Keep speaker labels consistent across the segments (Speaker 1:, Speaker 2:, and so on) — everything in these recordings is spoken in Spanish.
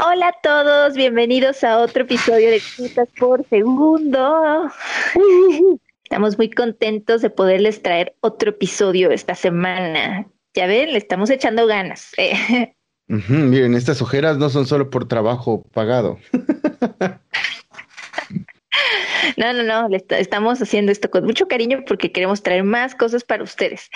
Speaker 1: Hola a todos, bienvenidos a otro episodio de Citas por Segundo. Estamos muy contentos de poderles traer otro episodio esta semana. Ya ven, le estamos echando ganas.
Speaker 2: miren, estas ojeras no son solo por trabajo pagado.
Speaker 1: No, no, no, estamos haciendo esto con mucho cariño porque queremos traer más cosas para ustedes.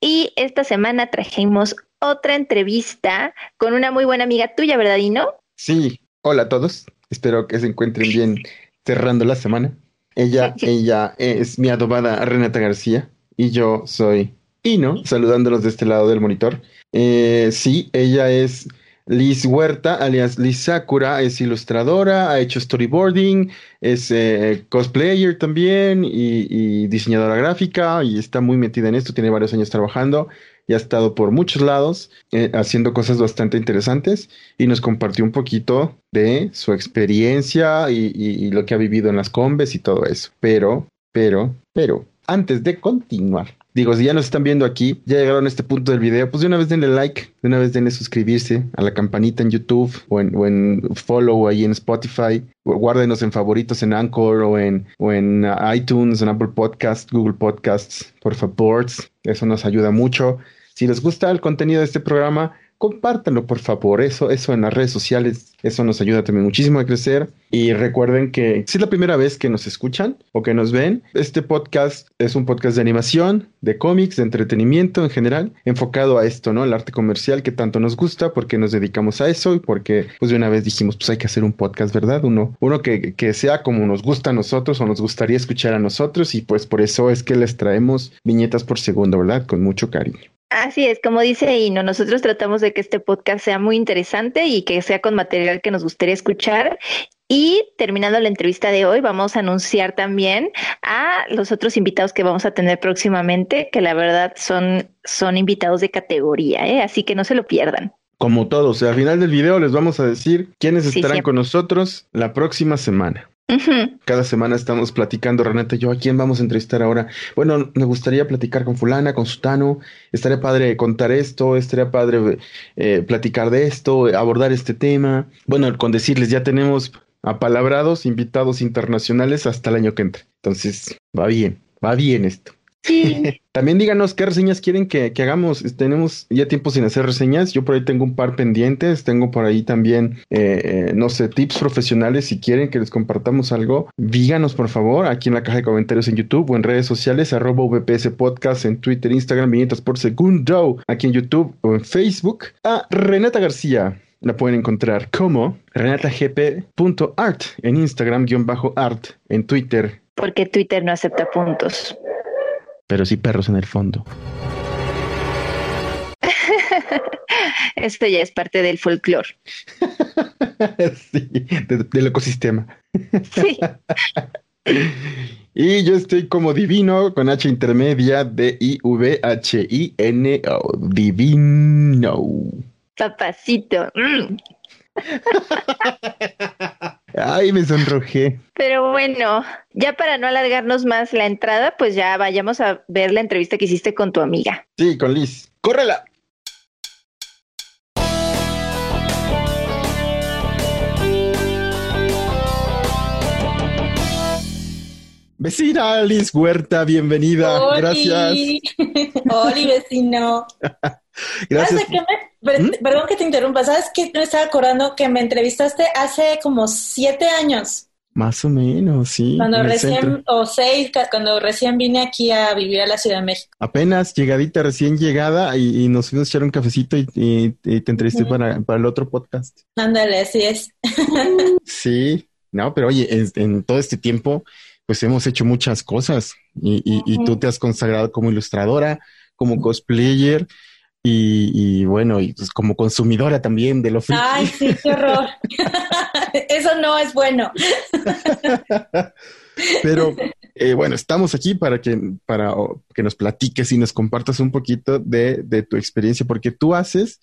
Speaker 1: Y esta semana trajimos otra entrevista con una muy buena amiga tuya, ¿verdad, Dino?
Speaker 2: Sí, hola a todos. Espero que se encuentren bien cerrando la semana. Ella, ella es mi adobada Renata García y yo soy Ino, saludándolos de este lado del monitor. Eh, sí, ella es Liz Huerta, alias Liz Sakura, es ilustradora, ha hecho storyboarding, es eh, cosplayer también y, diseñadora gráfica y está muy metida en esto, tiene varios años trabajando y ha estado por muchos lados eh, haciendo cosas bastante interesantes y nos compartió un poquito de su experiencia y, lo que ha vivido en las combes y todo eso. Pero, pero, pero, antes de continuar, Digo, si ya nos están viendo aquí, ya llegaron a este punto del video, pues de una vez denle like, de una vez denle suscribirse a la campanita en YouTube o en, follow ahí en Spotify. Guárdenos en favoritos en Anchor o en, o en iTunes, en Apple Podcasts, Google Podcasts, por favor. Eso nos ayuda mucho. Si les gusta el contenido de este programa, compártanlo por favor, eso, eso en las redes sociales, eso nos ayuda también muchísimo a crecer. Y recuerden que si es la primera vez que nos escuchan o que nos ven, este podcast es un podcast de animación, de cómics, de entretenimiento en general, enfocado a esto, ¿no? El arte comercial que tanto nos gusta, porque nos dedicamos a eso y porque pues de una vez dijimos, pues hay que hacer un podcast, ¿verdad? Uno, uno que, que sea como nos gusta a nosotros o nos gustaría escuchar a nosotros y pues por eso es que les traemos viñetas por segundo, ¿verdad? Con mucho cariño.
Speaker 1: Así es, como dice Ino, nosotros tratamos de que este podcast sea muy interesante y que sea con material que nos gustaría escuchar. Y terminando la entrevista de hoy, vamos a anunciar también a los otros invitados que vamos a tener próximamente, que la verdad son, son invitados de categoría, ¿eh? así que no se lo pierdan.
Speaker 2: Como todos, al final del video les vamos a decir quiénes estarán con nosotros la próxima semana. Cada semana estamos platicando, Renata y yo, ¿a quién vamos a entrevistar ahora? Bueno, me gustaría platicar con fulana, con sutano, estaría padre contar esto, estaría padre eh, platicar de esto, abordar este tema. Bueno, con decirles, ya tenemos apalabrados invitados internacionales hasta el año que entra. Entonces, va bien, va bien esto. También díganos qué reseñas quieren que, hagamos. Tenemos ya tiempo sin hacer reseñas. Yo por ahí tengo un par pendientes. Tengo por ahí también, eh, eh, no sé, tips profesionales. Si quieren que les compartamos algo, díganos por favor aquí en la caja de comentarios en YouTube o en redes sociales, arroba VPS Podcast en Twitter, Instagram, viñetas por segundo, aquí en YouTube o en Facebook. A Renata García. La pueden encontrar como renatagp.art en Instagram, guion bajo art en Twitter.
Speaker 1: Porque Twitter no acepta puntos
Speaker 2: pero sí perros en el fondo.
Speaker 1: Esto ya es parte del folclore.
Speaker 2: sí, del ecosistema. Sí. y yo estoy como divino con H intermedia D I V H I N O divino.
Speaker 1: Papacito. Mm.
Speaker 2: Ay, me sonrojé.
Speaker 1: Pero bueno, ya para no alargarnos más la entrada, pues ya vayamos a ver la entrevista que hiciste con tu amiga.
Speaker 2: Sí, con Liz. ¡Córrela! Vecina Liz Huerta, bienvenida. Gracias.
Speaker 3: Hola, vecino. Gracias. ¿Mm? Perdón que te interrumpa. ¿Sabes qué? Me estaba acordando que me entrevistaste hace como siete años.
Speaker 2: Más o menos, sí.
Speaker 3: Cuando recién, o seis, cuando recién vine aquí a vivir a la Ciudad de México.
Speaker 2: Apenas llegadita, recién llegada, y, nos fuimos a echar un cafecito y, te entrevisté para, para, el otro podcast.
Speaker 3: Ándale, así es.
Speaker 2: sí, no, pero oye, en, todo este tiempo, pues hemos hecho muchas cosas y, y tú te has consagrado como ilustradora, como cosplayer y, bueno, y pues como consumidora también de lo friki.
Speaker 3: Ay, sí, qué horror. Eso no es bueno.
Speaker 2: Pero eh, bueno, estamos aquí para que, para que nos platiques y nos compartas un poquito de, de tu experiencia, porque tú haces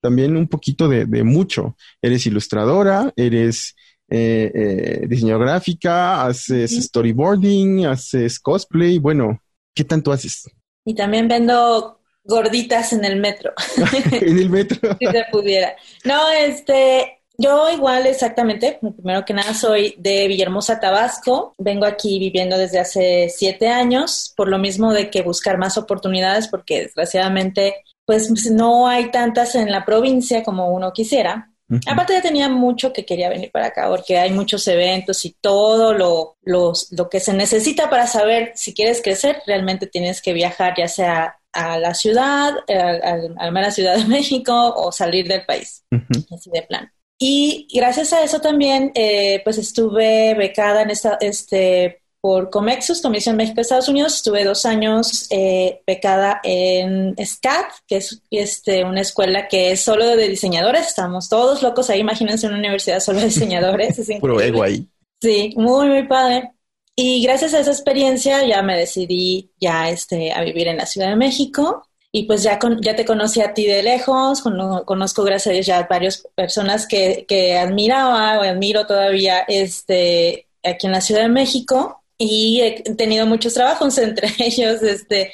Speaker 2: también un poquito de, de mucho. Eres ilustradora, eres eh, eh, diseñadora gráfica, haces storyboarding, haces cosplay. Bueno, ¿qué tanto haces?
Speaker 3: Y también vendo gorditas en el metro.
Speaker 2: en el metro.
Speaker 3: si se pudiera. No, este, Yo igual exactamente, primero que nada soy de Villahermosa, Tabasco. Vengo aquí viviendo desde hace siete años, por lo mismo de que buscar más oportunidades, porque desgraciadamente pues no hay tantas en la provincia como uno quisiera. Aparte ya tenía mucho que quería venir para acá porque hay muchos eventos y todo lo, lo que se necesita para saber si quieres crecer, realmente tienes que viajar ya sea a la ciudad, a, la Ciudad de México o salir del país, así de plan. Y gracias a eso también, eh, pues estuve becada en esta, este, por Comexus, Comisión México Estados Unidos. Estuve dos años eh, becada en SCAT, que es este, una escuela que es solo de diseñadores. Estamos todos locos ahí. Imagínense una universidad solo de diseñadores.
Speaker 2: Es Puro ego ahí.
Speaker 3: Sí, muy, muy padre. Y gracias a esa experiencia ya me decidí ya este, a vivir en la Ciudad de México. Y pues ya, ya te conocí a ti de lejos, conozco gracias a Dios ya varias personas que, que admiraba o admiro todavía este, aquí en la Ciudad de México. Y he tenido muchos trabajos, entre ellos este,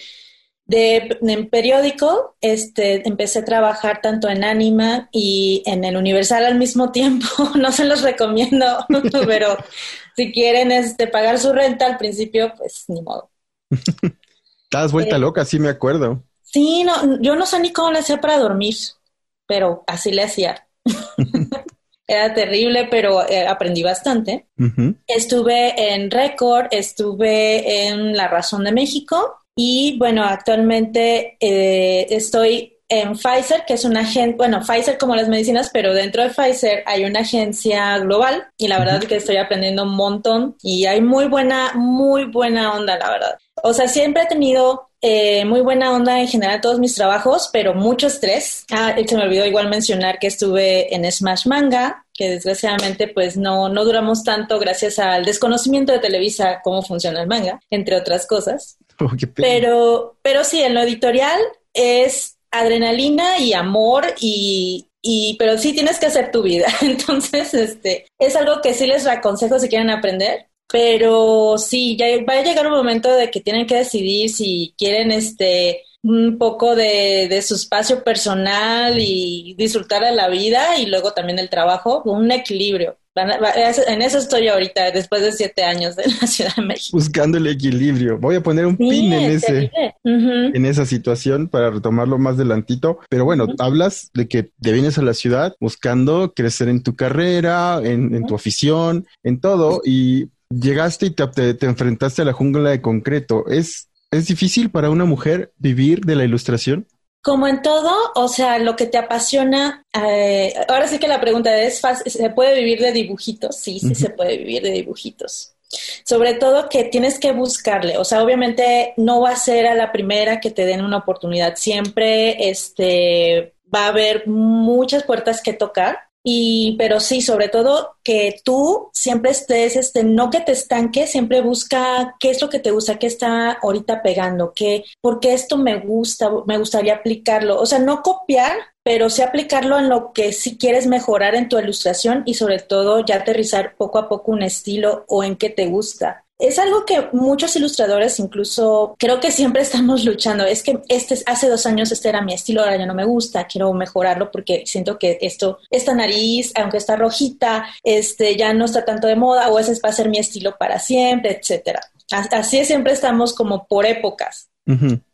Speaker 3: de, en periódico, este, empecé a trabajar tanto en Anima y en el Universal al mismo tiempo, no se los recomiendo, pero si quieren este, pagar su renta al principio, pues ni modo.
Speaker 2: Estás vuelta eh, loca, sí me acuerdo.
Speaker 3: Sí, no, yo no sé ni cómo le hacía para dormir, pero así le hacía. Era terrible, pero eh, aprendí bastante. Estuve en Record, estuve en La Razón de México y bueno, actualmente eh, estoy en Pfizer, que es una agencia, bueno, Pfizer como las medicinas, pero dentro de Pfizer hay una agencia global y la verdad es que estoy aprendiendo un montón y hay muy buena, muy buena onda, la verdad. O sea, siempre he tenido eh, muy buena onda en general todos mis trabajos, pero mucho estrés. Ah, se me olvidó igual mencionar que estuve en Smash Manga, que desgraciadamente pues no, no duramos tanto gracias al desconocimiento de Televisa cómo funciona el manga, entre otras cosas. Pero, pero sí, en lo editorial es adrenalina y amor y, y, pero sí tienes que hacer tu vida. Entonces, este, es algo que sí les aconsejo si quieren aprender. Pero sí, ya va a llegar un momento de que tienen que decidir si quieren este un poco de, de su espacio personal y disfrutar de la vida y luego también el trabajo, un equilibrio. En eso estoy ahorita, después de siete años en la Ciudad de México.
Speaker 2: Buscando el equilibrio. Voy a poner un pin en ese, en esa situación para retomarlo más adelantito. Pero bueno, hablas de que te vienes a la ciudad buscando crecer en tu carrera, en, tu afición, en todo, y llegaste y te, te, enfrentaste a la jungla de concreto. ¿Es, ¿Es difícil para una mujer vivir de la ilustración?
Speaker 3: Como en todo, o sea, lo que te apasiona, eh, ahora sí que la pregunta es, ¿se puede vivir de dibujitos? Sí, sí se puede vivir de dibujitos. Sobre todo que tienes que buscarle, o sea, obviamente no va a ser a la primera que te den una oportunidad, siempre este, va a haber muchas puertas que tocar y, pero sí, sobre todo que tú siempre estés, este, no que te estanque, siempre busca qué es lo que te gusta, qué está ahorita pegando, qué, porque esto me gusta, me gustaría aplicarlo. O sea, no copiar, pero sí aplicarlo en lo que sí quieres mejorar en tu ilustración y sobre todo ya aterrizar poco a poco un estilo o en qué te gusta. Es algo que muchos ilustradores incluso creo que siempre estamos luchando. Es que este hace dos años este era mi estilo, ahora ya no me gusta, quiero mejorarlo porque siento que esto, esta nariz, aunque está rojita, este ya no está tanto de moda o ese va a ser mi estilo para siempre, etcétera. Así siempre estamos como por épocas.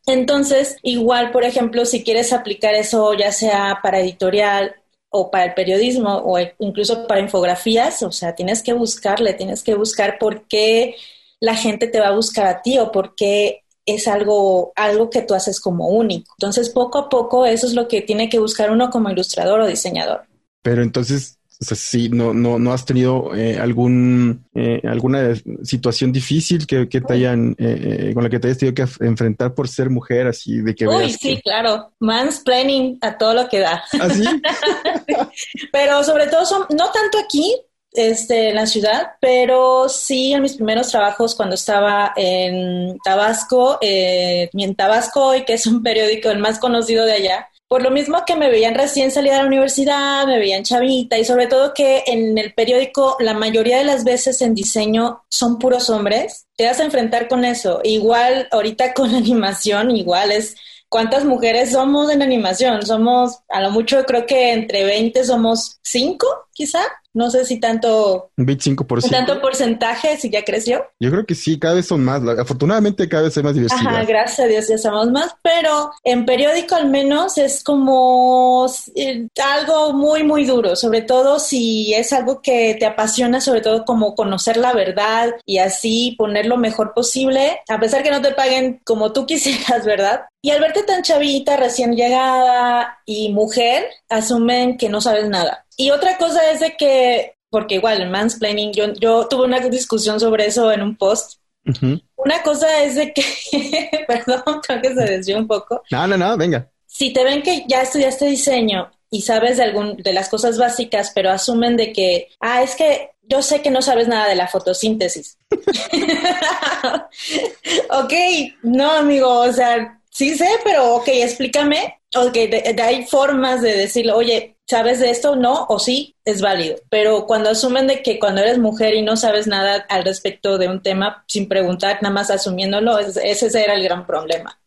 Speaker 3: Entonces, igual, por ejemplo, si quieres aplicar eso ya sea para editorial o para el periodismo o incluso para infografías, o sea, tienes que buscarle, tienes que buscar por qué la gente te va a buscar a ti o por qué es algo, algo que tú haces como único. Entonces, poco a poco, eso es lo que tiene que buscar uno como ilustrador o diseñador.
Speaker 2: Pero entonces, o sea, sí, no, no, no has tenido eh, algún eh, alguna situación difícil que, te hayan eh, con la que te hayas tenido que enfrentar por ser mujer, así de que
Speaker 3: Uy, sí, claro, mansplaining a todo lo que da.
Speaker 2: ¿Así?
Speaker 3: ¿Ah, pero sobre todo son, no tanto aquí, este, en la ciudad, pero sí en mis primeros trabajos cuando estaba en Tabasco, eh, en Tabasco hoy, que es un periódico el más conocido de allá, por lo mismo que me veían recién salida de la universidad, me veían chavita y sobre todo que en el periódico la mayoría de las veces en diseño son puros hombres, te vas a enfrentar con eso. Igual ahorita con animación, igual es cuántas mujeres somos en animación. Somos, a lo mucho creo que entre 20 somos 5 quizá. No sé si tanto...
Speaker 2: Un 25%.
Speaker 3: Tanto porcentaje, si ya creció.
Speaker 2: Yo creo que sí, cada vez son más. Afortunadamente cada vez hay más diversidad.
Speaker 3: Ajá, gracias a Dios ya somos más, pero en periódico al menos es como eh, algo muy, muy duro, sobre todo si es algo que te apasiona, sobre todo como conocer la verdad y así poner lo mejor posible, a pesar que no te paguen como tú quisieras, ¿verdad? Y al verte tan chavita, recién llegada y mujer, asumen que no sabes nada. Y otra cosa es de que, porque igual el mansplaining, yo, yo tuve una discusión sobre eso en un post. Una cosa es de que, perdón, creo que se desvió un poco.
Speaker 2: No, no, no, venga.
Speaker 3: Si te ven que ya estudiaste diseño y sabes de algún de las cosas básicas, pero asumen de que, ah, es que yo sé que no sabes nada de la fotosíntesis. ok, no, amigo, o sea, sí sé, pero ok, explícame. Ok, hay formas de decirle, oye, ¿sabes de esto? No, o sí, es válido. Pero cuando asumen de que cuando eres mujer y no sabes nada al respecto de un tema, sin preguntar, nada más asumiéndolo, ese era el gran problema.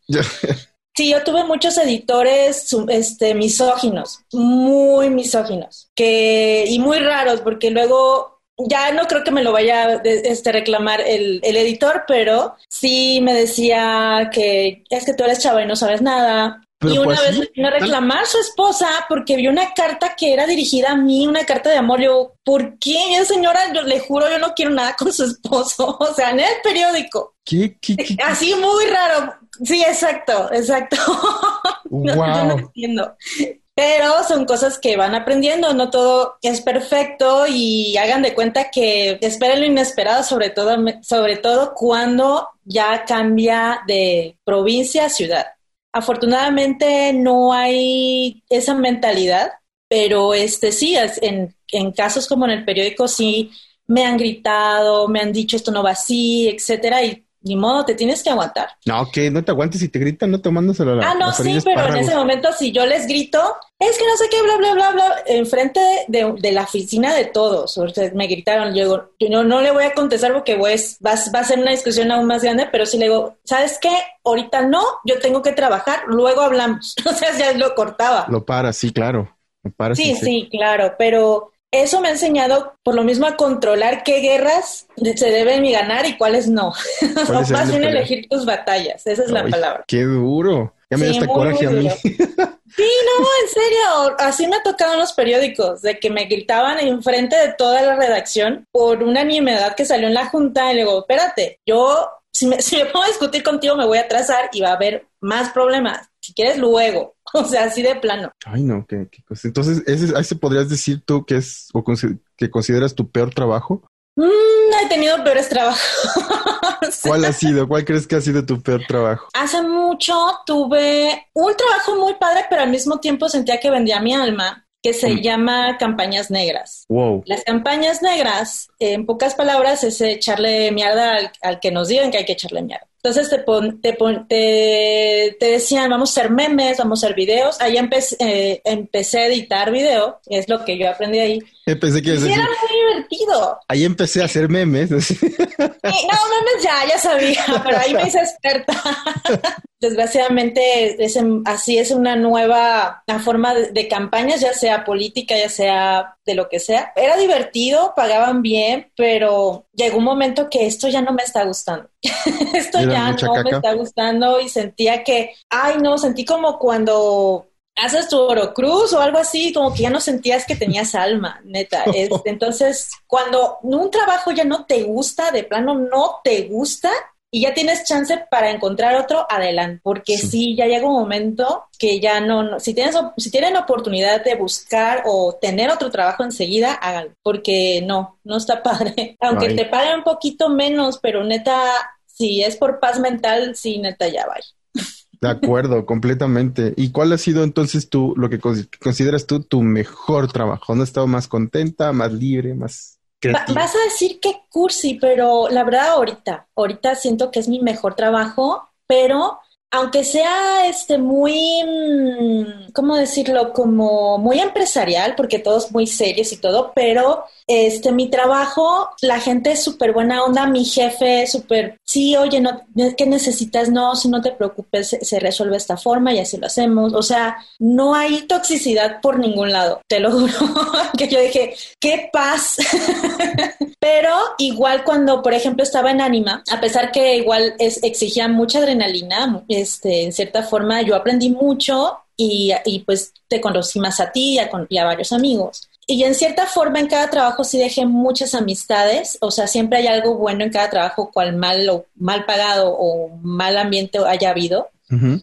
Speaker 3: Sí, yo tuve muchos editores este, misóginos, muy misóginos, que, y muy raros, porque luego ya no creo que me lo vaya este reclamar el, el, editor, pero sí me decía que es que tú eres chava y no sabes nada. Y una pues vez me vino a reclamar a su esposa porque vio una carta que era dirigida a mí, una carta de amor. Yo, ¿por qué? Señora, yo le juro, yo no quiero nada con su esposo. O sea, en el periódico.
Speaker 2: ¿Qué? ¿Qué?
Speaker 3: Así muy raro. Sí, exacto, exacto.
Speaker 2: Wow.
Speaker 3: no, no entiendo. Pero son cosas que van aprendiendo, no todo es perfecto y hagan de cuenta que esperen lo inesperado, sobre todo, sobre todo cuando ya cambia de provincia a ciudad. Afortunadamente no hay esa mentalidad, pero este sí, en, en casos como en el periódico sí me han gritado, me han dicho esto no va así, etcétera, y ni modo, te tienes que aguantar.
Speaker 2: No, que no te aguantes si te gritan, no tomándoselo a la
Speaker 3: Ah, no, sí, pero en ese momento si yo les grito, es que no sé qué, bla, bla, bla, bla, enfrente de, de la oficina de todos. Ustedes me gritaron, yo no, no le voy a contestar porque pues, va, va a ser una discusión aún más grande, pero si le digo, ¿sabes qué? Ahorita no, yo tengo que trabajar, luego hablamos. o sea, ya lo cortaba.
Speaker 2: Lo para, sí, claro. Lo
Speaker 3: sí, sí, claro, pero eso me ha enseñado por lo mismo a controlar qué guerras se deben ganar y cuáles no. Más bien elegir tus batallas, esa es la palabra.
Speaker 2: Qué duro. Ya me sí, coraje a mí.
Speaker 3: sí, no, en serio. Así me ha tocado en los periódicos, de que me gritaban enfrente de toda la redacción por una nimiedad que salió en la junta y le digo, espérate, yo si me, si me pongo a discutir contigo me voy a atrasar y va a haber más problemas. Si quieres, luego. O sea, así de plano.
Speaker 2: Ay, no, qué, qué cosa. Entonces, ¿ese, ¿ese podrías decir tú que es o que consideras tu peor trabajo?
Speaker 3: Mm, he tenido peores trabajos.
Speaker 2: ¿Cuál ha sido? ¿Cuál crees que ha sido tu peor trabajo?
Speaker 3: Hace mucho tuve un trabajo muy padre, pero al mismo tiempo sentía que vendía mi alma que se mm. llama campañas negras.
Speaker 2: Wow.
Speaker 3: Las campañas negras, en pocas palabras, es echarle mierda al, al que nos digan que hay que echarle mierda. Entonces te, te, te, decían, vamos a hacer memes, vamos a hacer videos. Ahí empecé, eh, empecé a editar video, es lo que yo aprendí ahí.
Speaker 2: Empecé que
Speaker 3: y era muy divertido.
Speaker 2: Ahí empecé a hacer memes. no,
Speaker 3: memes ya, ya sabía, pero ahí me hice experta. Desgraciadamente, es así es una nueva forma de, de, campañas, ya sea política, ya sea de lo que sea. Era divertido, pagaban bien, pero llegó un momento que esto ya no me está gustando. esto ya no me está gustando y sentía que, ay, no, sentí como cuando haces tu Orocruz o algo así, como que ya no sentías que tenías alma, neta. entonces, cuando un trabajo ya no te gusta, de plano no te gusta, y ya tienes chance para encontrar otro, adelante, porque sí, ya llega un momento que ya no, si tienes si tienen oportunidad de buscar o tener otro trabajo enseguida, háganlo, porque no, no está padre. Aunque te paguen un poquito menos, pero neta, si es por paz mental, sí, neta, ya vaya.
Speaker 2: De acuerdo, completamente. ¿Y cuál ha sido entonces tú, lo que consideras tú tu mejor trabajo? ¿Dónde has estado más contenta, más libre, más creativa?
Speaker 3: Vas a decir que cursi, pero la verdad ahorita, ahorita siento que es mi mejor trabajo, pero aunque sea este muy, mm, ¿cómo decirlo? Como muy empresarial, porque todos muy serios y todo, pero este, mi trabajo, la gente es súper buena onda, mi jefe es súper, sí, oye, no, ¿qué necesitas? No, si no te preocupes, se, resuelve esta forma y así lo hacemos. O sea, no hay toxicidad por ningún lado, te lo juro, que yo dije, qué paz. pero igual cuando, por ejemplo, estaba en Anima, a pesar que igual es, exigía mucha adrenalina, este, en cierta forma yo aprendí mucho y, y, pues te conocí más a ti y a, y a, varios amigos. Y en cierta forma en cada trabajo sí dejé muchas amistades, o sea, siempre hay algo bueno en cada trabajo, cual mal o mal pagado o mal ambiente haya habido.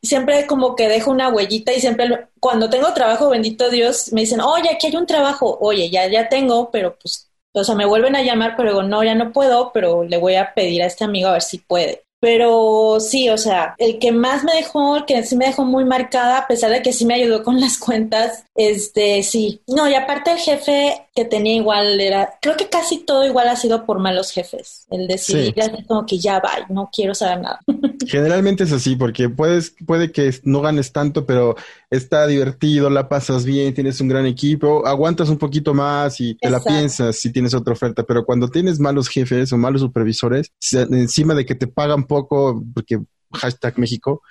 Speaker 3: Siempre como que dejo una huellita y siempre cuando tengo trabajo, bendito Dios, me dicen, oye, aquí hay un trabajo, oye, ya, ya tengo, pero pues, o sea, me vuelven a llamar, pero digo, no, ya no puedo, pero le voy a pedir a este amigo a ver si puede. Pero sí, o sea, el que más me dejó, el que sí me dejó muy marcada, a pesar de que sí me ayudó con las cuentas, este, sí. No, y aparte el jefe que tenía igual era, creo que casi todo igual ha sido por malos jefes. El decir, como que ya va, no quiero saber nada.
Speaker 2: Generalmente es así, porque puedes, puede que no ganes tanto, pero está divertido, la pasas bien, tienes un gran equipo, aguantas un poquito más y te la piensas si tienes otra oferta, pero cuando tienes malos jefes o malos supervisores, encima de que te pagan poco, porque hashtag México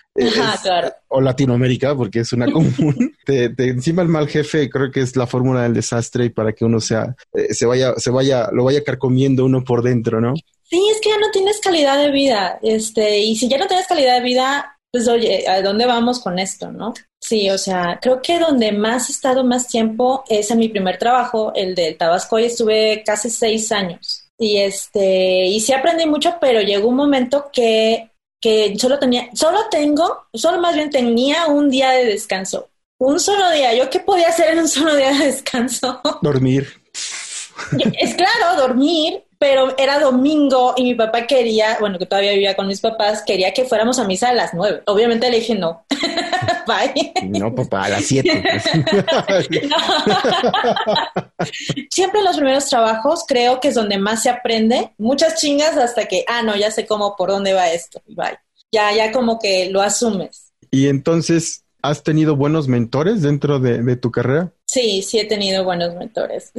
Speaker 2: o Latinoamérica, porque es una común. te, encima el mal jefe creo que es la fórmula del desastre y para que uno sea, eh, se vaya, se vaya, lo vaya carcomiendo uno por dentro, ¿no?
Speaker 3: Sí, es que ya no tienes calidad de vida, este, y si ya no tienes calidad de vida, pues oye, ¿a dónde vamos con esto, no? Sí, o sea, creo que donde más he estado más tiempo es en mi primer trabajo, el de Tabasco, y estuve casi seis años. Y este, y sí aprendí mucho, pero llegó un momento que que solo tenía, solo tengo, solo más bien tenía un día de descanso. Un solo día. ¿Yo qué podía hacer en un solo día de descanso?
Speaker 2: Dormir.
Speaker 3: Es claro, dormir, pero era domingo y mi papá quería, bueno, que todavía vivía con mis papás, quería que fuéramos a misa a las nueve. Obviamente le dije no. Bye.
Speaker 2: No, papá, a las siete.
Speaker 3: Siempre en los primeros trabajos creo que es donde más se aprende. Muchas chingas hasta que, ah, no, ya sé cómo, por dónde va esto. Bye. Ya, ya como que lo asumes.
Speaker 2: Y entonces, ¿has tenido buenos mentores dentro de, de tu carrera?
Speaker 3: Sí, sí he tenido buenos mentores.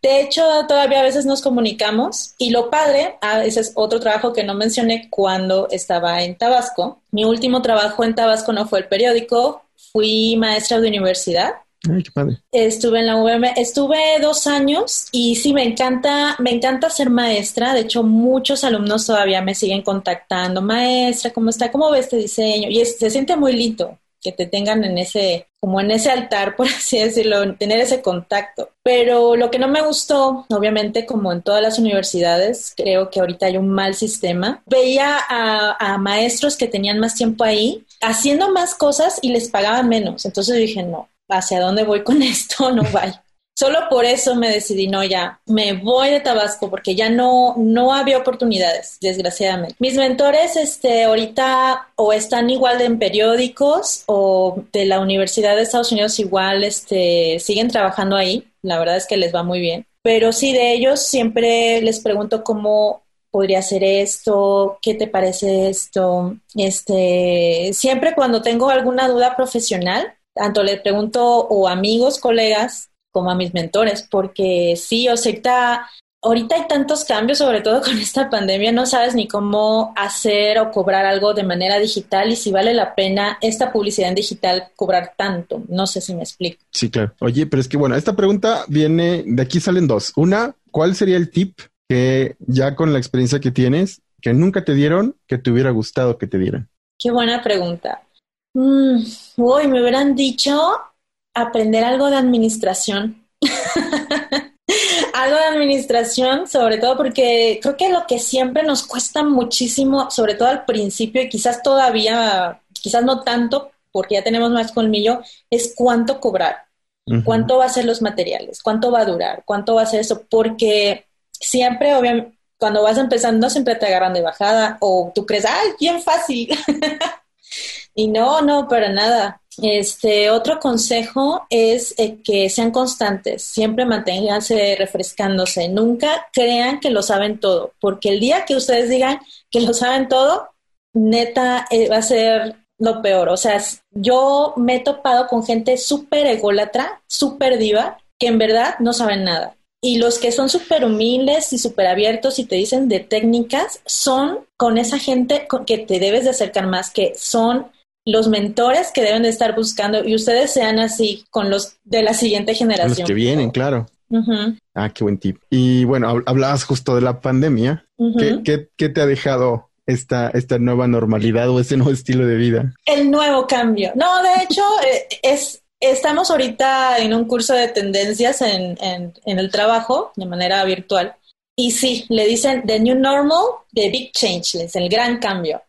Speaker 3: De hecho, todavía a veces nos comunicamos y lo padre, ah, ese es otro trabajo que no mencioné cuando estaba en Tabasco. Mi último trabajo en Tabasco no fue el periódico, fui maestra de universidad.
Speaker 2: Ay, qué padre.
Speaker 3: Estuve en la UVM, estuve dos años y sí, me encanta, me encanta ser maestra. De hecho, muchos alumnos todavía me siguen contactando. Maestra, ¿cómo está? ¿Cómo ve este diseño? Y se siente muy lindo que te tengan en ese, como en ese altar, por así decirlo, tener ese contacto. Pero lo que no me gustó, obviamente, como en todas las universidades, creo que ahorita hay un mal sistema. Veía a, maestros que tenían más tiempo ahí haciendo más cosas y les pagaban menos. Entonces dije, no, ¿hacia dónde voy con esto? No vaya. Solo por eso me decidí, no, ya, me voy de Tabasco porque ya no, no había oportunidades, desgraciadamente. Mis mentores, este, ahorita o están igual en periódicos o de la Universidad de Estados Unidos igual, este, siguen trabajando ahí. La verdad es que les va muy bien. Pero sí, de ellos siempre les pregunto cómo podría ser esto, qué te parece esto. Este, siempre cuando tengo alguna duda profesional, tanto les pregunto o amigos, colegas, como a mis mentores, porque sí, o sea, ahorita hay tantos cambios, sobre todo con esta pandemia, no sabes ni cómo hacer o cobrar algo de manera digital y si vale la pena esta publicidad en digital cobrar tanto. No sé si me explico.
Speaker 2: Sí, claro. Oye, pero es que bueno, esta pregunta viene, de aquí salen dos. Una, ¿cuál sería el tip que ya con la experiencia que tienes, que nunca te dieron, que te hubiera gustado que te dieran?
Speaker 3: Qué buena pregunta. Mm, uy, me hubieran dicho aprender algo de administración. algo de administración, sobre todo porque creo que lo que siempre nos cuesta muchísimo, sobre todo al principio y quizás todavía, quizás no tanto, porque ya tenemos más colmillo, es cuánto cobrar, cuánto va a ser los materiales, cuánto va a durar, cuánto va a ser eso, porque siempre, obviamente, cuando vas empezando, siempre te agarran de bajada o tú crees, ¡ay, bien fácil! y no, no, para nada. Este otro consejo es eh, que sean constantes, siempre manténganse refrescándose, nunca crean que lo saben todo, porque el día que ustedes digan que lo saben todo, neta eh, va a ser lo peor. O sea, yo me he topado con gente súper ególatra, súper diva, que en verdad no saben nada. Y los que son súper humildes y súper abiertos y te dicen de técnicas, son con esa gente con que te debes de acercar más, que son los mentores que deben de estar buscando y ustedes sean así con los de la siguiente generación.
Speaker 2: Los que vienen, claro. Ah, qué buen tip. Y bueno, hablabas justo de la pandemia. ¿Qué, qué, te ha dejado esta, esta nueva normalidad o este nuevo estilo de vida?
Speaker 3: El nuevo cambio. No, de hecho, eh, es, estamos ahorita en un curso de tendencias en, en, en, el trabajo de manera virtual. Y sí, le dicen The New Normal, The Big Change, el gran cambio.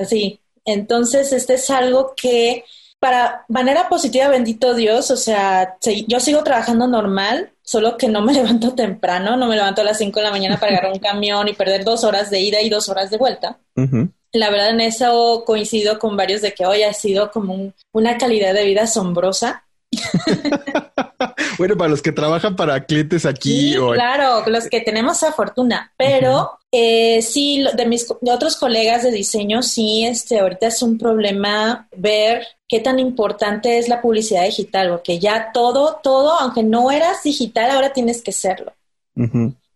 Speaker 3: Así. Entonces, este es algo que para manera positiva, bendito Dios, o sea, yo sigo trabajando normal, solo que no me levanto temprano, no me levanto a las 5 de la mañana para agarrar un camión y perder dos horas de ida y dos horas de vuelta. La verdad en eso coincido con varios de que hoy ha sido como una calidad de vida asombrosa.
Speaker 2: bueno, para los que trabajan para clientes aquí.
Speaker 3: Sí, claro, los que tenemos esa fortuna, pero eh, sí, de mis de otros colegas de diseño, sí, este, ahorita es un problema ver qué tan importante es la publicidad digital, porque ya todo, todo, aunque no eras digital, ahora tienes que serlo.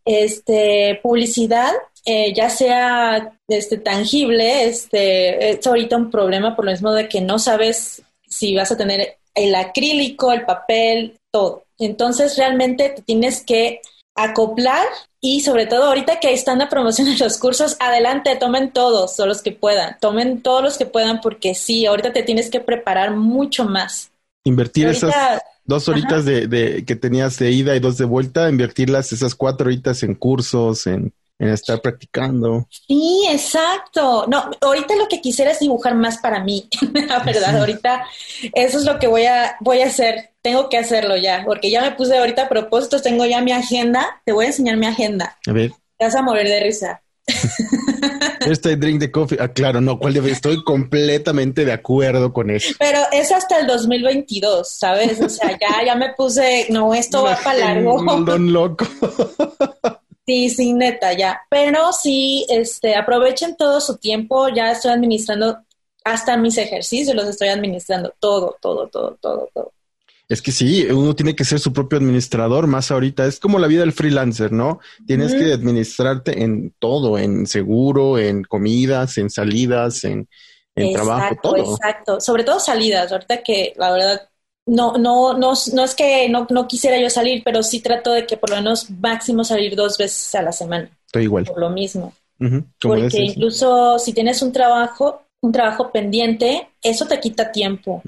Speaker 3: Este, publicidad, eh, ya sea este, tangible, este, es ahorita un problema por lo mismo de que no sabes si vas a tener el acrílico, el papel, todo. Entonces realmente te tienes que acoplar y sobre todo ahorita que están la promoción de los cursos, adelante, tomen todos, todos los que puedan, tomen todos los que puedan porque sí, ahorita te tienes que preparar mucho más.
Speaker 2: Invertir esas dos horitas de, de, que tenías de ida y dos de vuelta, invertirlas esas cuatro horitas en cursos, en en estar practicando.
Speaker 3: Sí, exacto. No, ahorita lo que quisiera es dibujar más para mí, la verdad. Ahorita eso es lo que voy a, voy a hacer. Tengo que hacerlo ya, porque ya me puse ahorita propósitos, tengo ya mi agenda. Te voy a enseñar mi agenda.
Speaker 2: A ver.
Speaker 3: Te vas a morir de risa.
Speaker 2: Este drink de coffee. Ah, claro, no, ¿cuál debe? Estoy completamente de acuerdo con eso.
Speaker 3: Pero es hasta el 2022, ¿sabes? O sea, ya, ya me puse, no, esto va para largo.
Speaker 2: Don loco.
Speaker 3: Sí, sí, neta, ya. Pero sí, este, aprovechen todo su tiempo. Ya estoy administrando hasta mis ejercicios, los estoy administrando todo, todo, todo, todo, todo.
Speaker 2: Es que sí, uno tiene que ser su propio administrador más ahorita. Es como la vida del freelancer, ¿no? Tienes que administrarte en todo, en seguro, en comidas, en salidas, en, en trabajo, todo.
Speaker 3: Exacto, sobre todo salidas. Ahorita que la verdad no, no, no, no es que no, no, quisiera yo salir, pero sí trato de que por lo menos máximo salir dos veces a la semana.
Speaker 2: Estoy igual.
Speaker 3: Por lo mismo. Porque incluso si tienes un trabajo, un trabajo pendiente, eso te quita tiempo.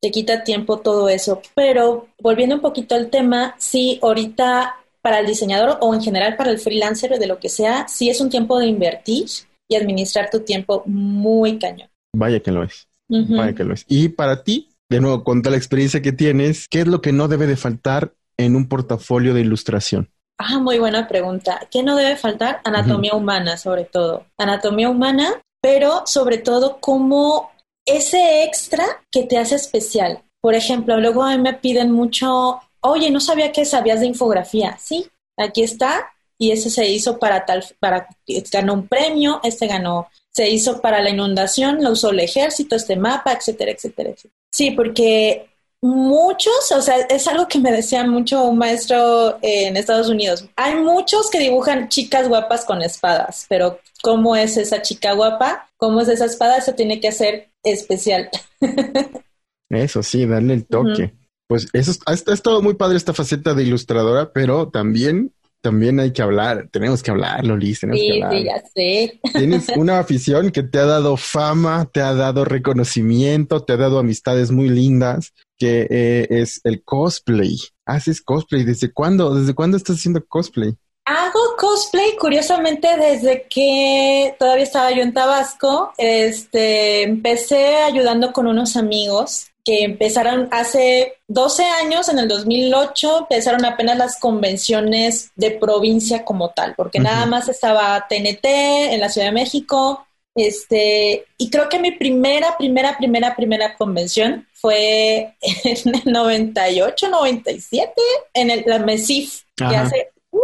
Speaker 3: Te quita tiempo todo eso. Pero volviendo un poquito al tema, sí, ahorita para el diseñador o en general para el freelancer de lo que sea, sí es un tiempo de invertir y administrar tu tiempo muy cañón.
Speaker 2: Vaya que lo es. Vaya que lo es. Y para ti, de nuevo, con toda la experiencia que tienes, ¿qué es lo que no debe de faltar en un portafolio de ilustración?
Speaker 3: Ah, muy buena pregunta. ¿Qué no debe faltar? Anatomía humana, sobre todo. Anatomía humana, pero sobre todo como ese extra que te hace especial. Por ejemplo, luego a mí me piden mucho, oye, no sabía que sabías de infografía. Sí, aquí está. Y ese se hizo para tal, para, ganó un premio, este ganó se hizo para la inundación, lo usó el ejército, este mapa, etcétera, etcétera, etcétera. Sí, porque muchos, o sea, es algo que me decía mucho un maestro en Estados Unidos. Hay muchos que dibujan chicas guapas con espadas, pero ¿cómo es esa chica guapa? ¿Cómo es esa espada? Eso tiene que ser especial.
Speaker 2: Eso sí, darle el toque. Pues eso ha, ha estado muy padre esta faceta de ilustradora, pero también también hay que hablar, tenemos que hablar, Lolis, tenemos
Speaker 3: sí,
Speaker 2: que hablar.
Speaker 3: Sí, ya sé.
Speaker 2: Tienes una afición que te ha dado fama, te ha dado reconocimiento, te ha dado amistades muy lindas, que eh, es el cosplay. Haces cosplay, ¿desde cuándo? ¿Desde cuándo estás haciendo cosplay?
Speaker 3: Hago cosplay, curiosamente, desde que todavía estaba yo en Tabasco. Este, empecé ayudando con unos amigos que empezaron hace 12 años, en el 2008, empezaron apenas las convenciones de provincia como tal, porque nada más estaba TNT en la Ciudad de México, este, y creo que mi primera, primera, primera, primera convención fue en el 98, 97, en el, la MESIF, que hace, uh,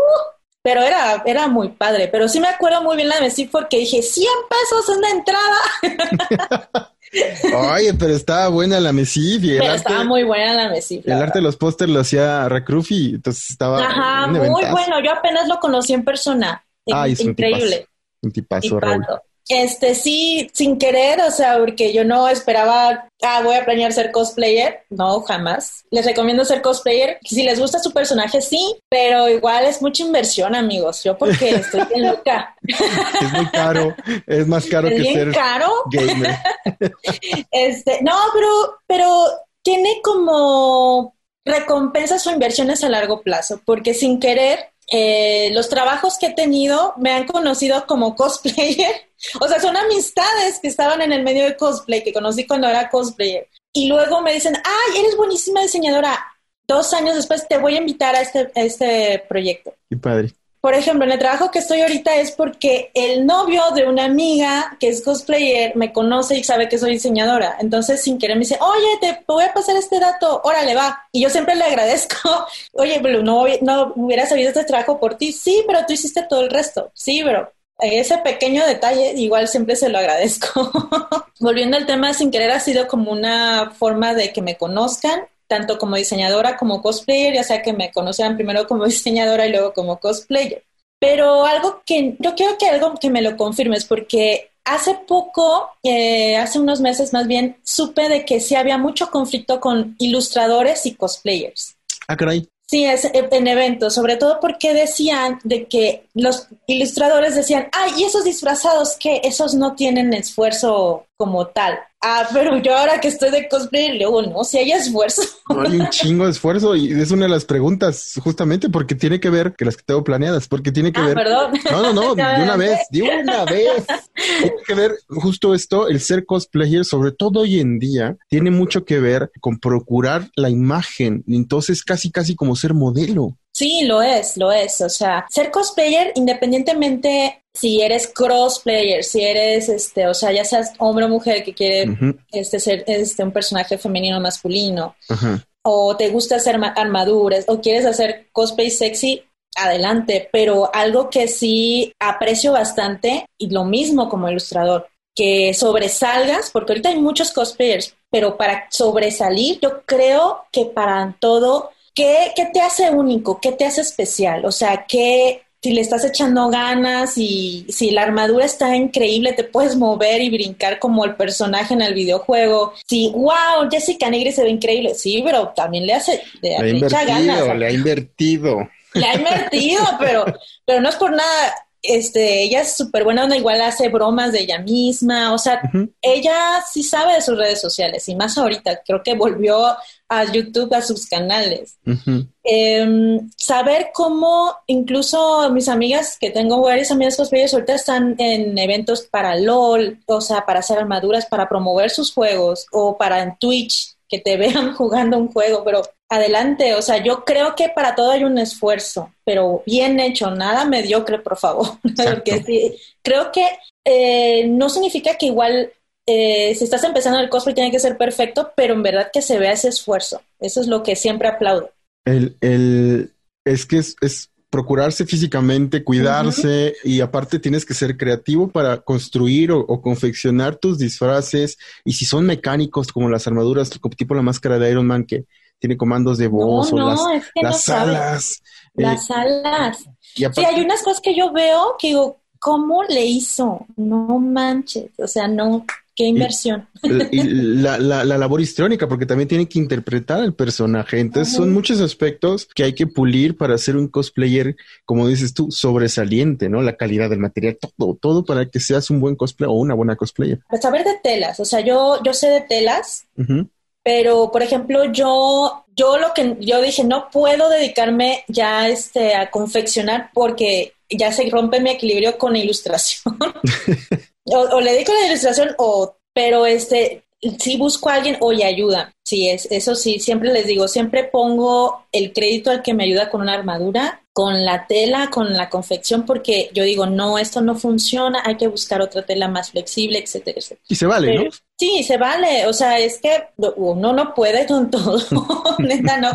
Speaker 3: pero era, era muy padre, pero sí me acuerdo muy bien la MESIF porque dije, 100 pesos en la entrada.
Speaker 2: Oye, pero estaba buena la Mesif.
Speaker 3: Pero estaba muy buena la Mesif.
Speaker 2: El arte de los pósters lo hacía Recrufi, entonces estaba.
Speaker 3: Ajá, muy bueno. Yo apenas lo conocí en persona.
Speaker 2: Ah, increíble. Un tipazo, un tipazo
Speaker 3: este sí, sin querer, o sea, porque yo no esperaba, ah, voy a planear ser cosplayer. No, jamás. Les recomiendo ser cosplayer. Si les gusta su personaje, sí, pero igual es mucha inversión, amigos. Yo porque estoy bien loca.
Speaker 2: Es muy caro, es más caro que ser
Speaker 3: caro? gamer. este, no, pero, pero tiene como recompensas o inversiones a largo plazo, porque sin querer eh, los trabajos que he tenido me han conocido como cosplayer. O sea, son amistades que estaban en el medio de cosplay, que conocí cuando era cosplayer. Y luego me dicen, ay, eres buenísima diseñadora. Dos años después te voy a invitar a este, a este proyecto.
Speaker 2: Qué padre
Speaker 3: por ejemplo, en el trabajo que estoy ahorita es porque el novio de una amiga que es cosplayer me conoce y sabe que soy diseñadora. Entonces, sin querer, me dice, oye, te voy a pasar este dato, órale, va. Y yo siempre le agradezco, oye, pero no, no hubiera sabido este trabajo por ti. Sí, pero tú hiciste todo el resto. Sí, pero ese pequeño detalle igual siempre se lo agradezco. Volviendo al tema, sin querer ha sido como una forma de que me conozcan tanto como diseñadora como cosplayer, ya sea que me conocieran primero como diseñadora y luego como cosplayer. Pero algo que yo quiero que algo que me lo confirmes, porque hace poco, eh, hace unos meses más bien, supe de que sí había mucho conflicto con ilustradores y cosplayers.
Speaker 2: Ah.
Speaker 3: Sí, es en eventos, sobre todo porque decían de que los ilustradores decían, ay, y esos disfrazados que esos no tienen esfuerzo como tal. Ah, pero yo ahora que estoy de cosplay, luego no, si hay esfuerzo.
Speaker 2: hay un chingo de esfuerzo y es una de las preguntas, justamente porque tiene que ver, que las que tengo planeadas, porque tiene que
Speaker 3: ah,
Speaker 2: ver.
Speaker 3: Perdón.
Speaker 2: No, no, no, de una vez, de una vez. tiene que ver justo esto, el ser cosplayer, sobre todo hoy en día, tiene mucho que ver con procurar la imagen. Entonces, casi, casi como ser modelo.
Speaker 3: Sí, lo es, lo es. O sea, ser cosplayer, independientemente si eres crossplayer, si eres, este, o sea, ya seas hombre o mujer que quiere este, ser este, un personaje femenino o masculino, o te gusta hacer armaduras, o quieres hacer cosplay sexy, adelante. Pero algo que sí aprecio bastante, y lo mismo como ilustrador, que sobresalgas, porque ahorita hay muchos cosplayers, pero para sobresalir, yo creo que para todo ¿Qué, ¿Qué, te hace único? ¿Qué te hace especial? O sea, ¿qué, si le estás echando ganas y si la armadura está increíble, te puedes mover y brincar como el personaje en el videojuego. Sí, wow, Jessica Negri se ve increíble. Sí, pero también le hace, le,
Speaker 2: le, echa ganas. Le ha invertido.
Speaker 3: Le ha invertido, pero, pero no es por nada este, ella es súper buena onda, igual hace bromas de ella misma, o sea, ella sí sabe de sus redes sociales y más ahorita, creo que volvió a YouTube, a sus canales. Em, saber cómo incluso mis amigas, que tengo varias amigas cosplayers, ahorita están en eventos para LOL, o sea, para hacer armaduras, para promover sus juegos o para en Twitch, que te vean jugando un juego, pero adelante, o sea, yo creo que para todo hay un esfuerzo, pero bien hecho, nada mediocre, por favor, porque sí, creo que eh, no significa que igual eh, si estás empezando el cosplay tiene que ser perfecto, pero en verdad que se vea ese esfuerzo, eso es lo que siempre aplaudo.
Speaker 2: El, el, es que es, es procurarse físicamente, cuidarse y aparte tienes que ser creativo para construir o, confeccionar tus disfraces. Y si son mecánicos como las armaduras, tipo la máscara de Iron Man que tiene comandos de voz o las, las alas.
Speaker 3: Las eh, alas. sí, hay unas cosas que yo veo que digo, ¿cómo le hizo? No manches, o sea, no, qué inversión.
Speaker 2: Y, la, la, labor histriónica, porque también tiene que interpretar al personaje. Entonces, son muchos aspectos que hay que pulir para ser un cosplayer, como dices tú, sobresaliente, ¿no? La calidad del material, todo, todo para que seas un buen cosplayer o una buena cosplayer.
Speaker 3: saber de telas, o sea, yo, yo sé de telas, pero, por ejemplo, yo, yo lo que yo dije, no puedo dedicarme ya este, a confeccionar porque ya se rompe mi equilibrio con ilustración. o, le dedico a la ilustración, o, pero este, si busco a alguien, oye, ayuda. Sí, es, eso sí, siempre les digo, siempre pongo el crédito al que me ayuda con una armadura con la tela, con la confección, porque yo digo, no, esto no funciona, hay que buscar otra tela más flexible, etcétera, etcétera.
Speaker 2: Y se vale, ¿no?
Speaker 3: Sí, se vale, o sea, es que uno no puede con todo, neta no,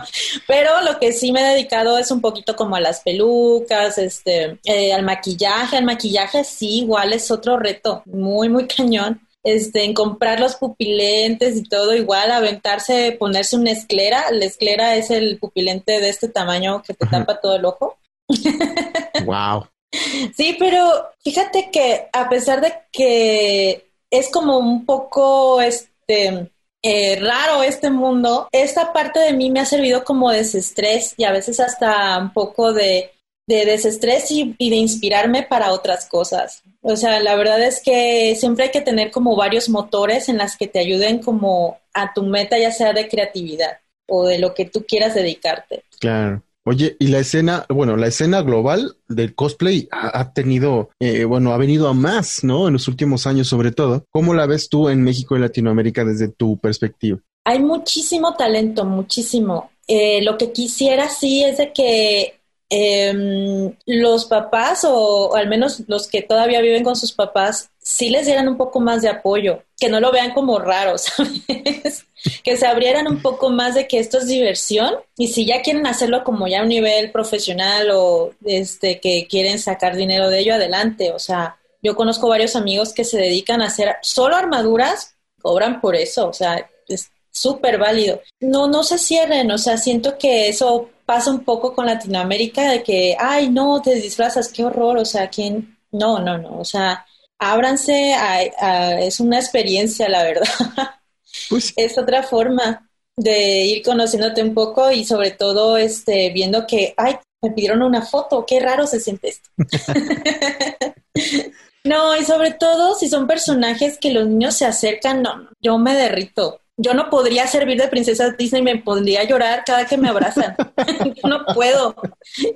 Speaker 3: pero lo que sí me he dedicado es un poquito como a las pelucas, este, eh, al maquillaje, al maquillaje sí, igual es otro reto, muy, muy cañón, este, en comprar los pupilentes y todo, igual aventarse, ponerse una esclera. La esclera es el pupilente de este tamaño que te tapa todo el ojo.
Speaker 2: wow.
Speaker 3: Sí, pero fíjate que a pesar de que es como un poco este eh, raro este mundo, esta parte de mí me ha servido como desestrés y a veces hasta un poco de, de desestrés y, y, de inspirarme para otras cosas. O sea, la verdad es que siempre hay que tener como varios motores en las que te ayuden como a tu meta, ya sea de creatividad o de lo que tú quieras dedicarte.
Speaker 2: Claro. Oye, y la escena, bueno, la escena global del cosplay ha, tenido, eh, bueno, ha venido a más, ¿no? En los últimos años sobre todo. ¿Cómo la ves tú en México y Latinoamérica desde tu perspectiva?
Speaker 3: Hay muchísimo talento, muchísimo. Eh, lo que quisiera sí es de que eh, los papás o, al menos los que todavía viven con sus papás sí les dieran un poco más de apoyo, que no lo vean como raro, ¿sabes? que se abrieran un poco más de que esto es diversión y si ya quieren hacerlo como ya a un nivel profesional o este que quieren sacar dinero de ello adelante, o sea, yo conozco varios amigos que se dedican a hacer solo armaduras, cobran por eso, o sea, es súper válido. No, no se cierren, o sea, siento que eso pasa un poco con Latinoamérica de que, ay, no, te disfrazas, qué horror, o sea, ¿quién? No, no, no, o sea, ábranse, es una experiencia, la verdad. Pues es otra forma de ir conociéndote un poco y sobre todo este, viendo que, ay, me pidieron una foto, qué raro se siente esto. no, y sobre todo si son personajes que los niños se acercan, no, yo me derrito yo no podría servir de princesa Disney, me pondría a llorar cada que me abrazan. yo no puedo,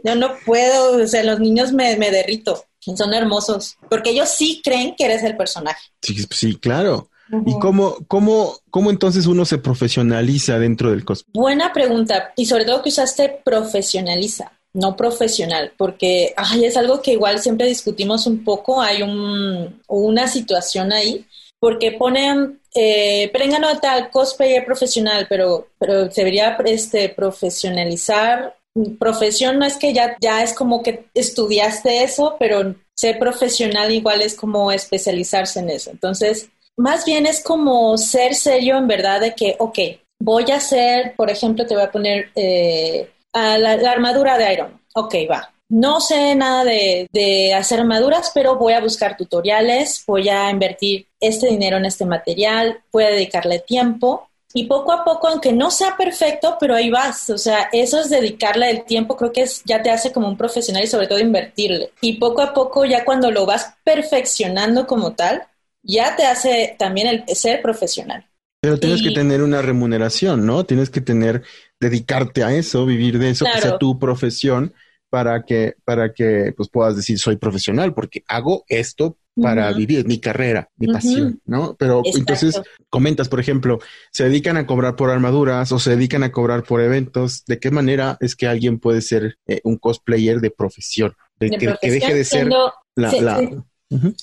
Speaker 3: yo no puedo, o sea, los niños me, me derrito, son hermosos, porque ellos sí creen que eres el personaje.
Speaker 2: Sí, sí claro. ¿Y cómo, cómo, cómo entonces uno se profesionaliza dentro del cosplay?
Speaker 3: Buena pregunta, y sobre todo que usaste profesionaliza, no profesional, porque ay, es algo que igual siempre discutimos un poco, hay un, una situación ahí porque ponen eh, Prengano tal cosplayer profesional, pero, pero debería este, profesionalizar. Profesión no es que ya, ya es como que estudiaste eso, pero ser profesional igual es como especializarse en eso. Entonces, más bien es como ser serio en verdad de que, ok, voy a hacer, por ejemplo, te voy a poner eh, a la, la, armadura de Iron. Ok, va. No sé nada de, hacer armaduras, pero voy a buscar tutoriales, voy a invertir este dinero en este material, voy a dedicarle tiempo y poco a poco, aunque no sea perfecto, pero ahí vas. O sea, eso es dedicarle el tiempo, creo que es, ya te hace como un profesional y sobre todo invertirle. Y poco a poco, ya cuando lo vas perfeccionando como tal, ya te hace también el ser profesional.
Speaker 2: Pero tienes que tener una remuneración, ¿no? Tienes que tener, dedicarte a eso, vivir de eso, que sea tu profesión para que, para que pues, puedas decir soy profesional, porque hago esto para vivir, mi carrera, mi pasión, ¿no? Pero entonces comentas, por ejemplo, se dedican a cobrar por armaduras o se dedican a cobrar por eventos. ¿De qué manera es que alguien puede ser eh, un cosplayer de profesión? De, que, deje de ser la...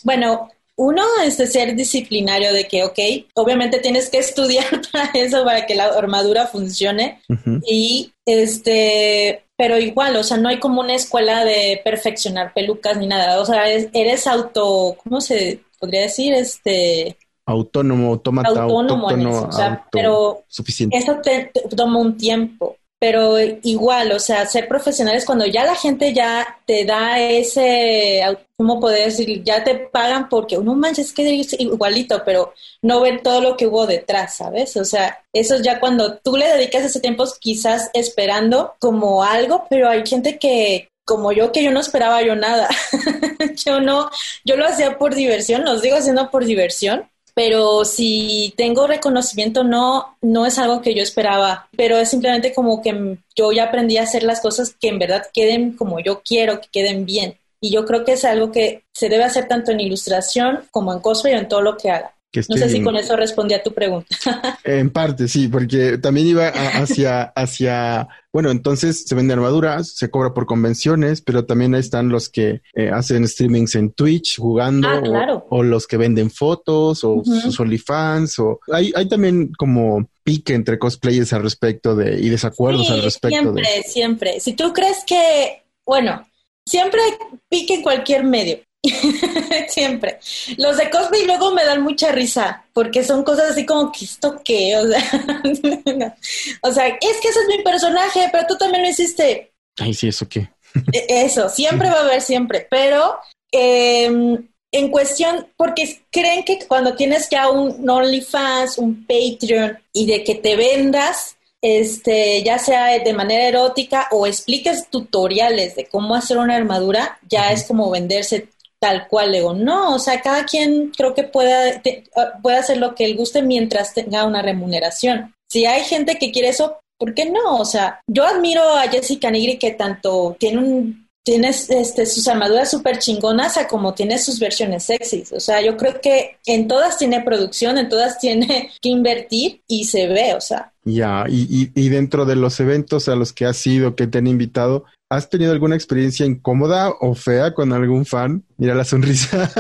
Speaker 3: Bueno, uno es de ser disciplinario, de que, ok, obviamente tienes que estudiar para eso, para que la armadura funcione. Y este, pero igual, o sea, no hay como una escuela de perfeccionar pelucas ni nada, o sea, eres auto, ¿cómo se podría decir? Este...
Speaker 2: Autónomo, autómata,
Speaker 3: autónomo, o sea, pero suficiente. eso te, toma un tiempo pero igual, o sea, ser profesionales cuando ya la gente ya te da ese, ¿cómo poder decir? Ya te pagan porque, no manches, que igualito, pero no ven todo lo que hubo detrás, ¿sabes? O sea, eso es ya cuando tú le dedicas ese tiempo quizás esperando como algo, pero hay gente que, como yo, que yo no esperaba yo nada. yo no, yo lo hacía por diversión, los digo haciendo por diversión, pero si tengo reconocimiento no, no es algo que yo esperaba, pero es simplemente como que yo ya aprendí a hacer las cosas que en verdad queden como yo quiero, que queden bien. Y yo creo que es algo que se debe hacer tanto en ilustración como en cosplay o en todo lo que haga no sé si con eso respondí a tu pregunta.
Speaker 2: en parte, sí, porque también iba hacia, hacia, bueno, entonces se venden armaduras, se cobra por convenciones, pero también ahí están los que eh, hacen streamings en Twitch jugando, ah, o, los que venden fotos, o sus OnlyFans, o hay, hay también como pique entre cosplayers al respecto de, y desacuerdos al respecto
Speaker 3: siempre,
Speaker 2: de.
Speaker 3: Siempre, siempre. Si tú crees que, bueno, siempre pique en cualquier medio Siempre. Los de cosplay luego me dan mucha risa, porque son cosas así como que esto qué, o sea, o sea, es que ese es mi personaje, pero tú también lo hiciste.
Speaker 2: Ay, sí, eso qué.
Speaker 3: E, eso, siempre va a haber siempre, pero em, en cuestión, porque creen que cuando tienes ya un OnlyFans, un Patreon y de que te vendas, este, ya sea de manera erótica o expliques tutoriales de cómo hacer una armadura, ya es como venderse tal cual. Digo, no, o sea, cada quien creo que pueda, ah, puede hacer lo que él guste mientras tenga una remuneración. Si hay gente que quiere eso, ¿por qué no? O sea, yo admiro a Jessica Nigri que tanto tiene un tienes este, sus armaduras súper chingonas a como tiene sus versiones sexys. O sea, yo creo que en todas tiene producción, en todas tiene que invertir y se ve, o sea.
Speaker 2: Ya, y, y, dentro de los eventos a los que has ido, que te han invitado, ¿has tenido alguna experiencia incómoda o fea con algún fan? Mira la sonrisa.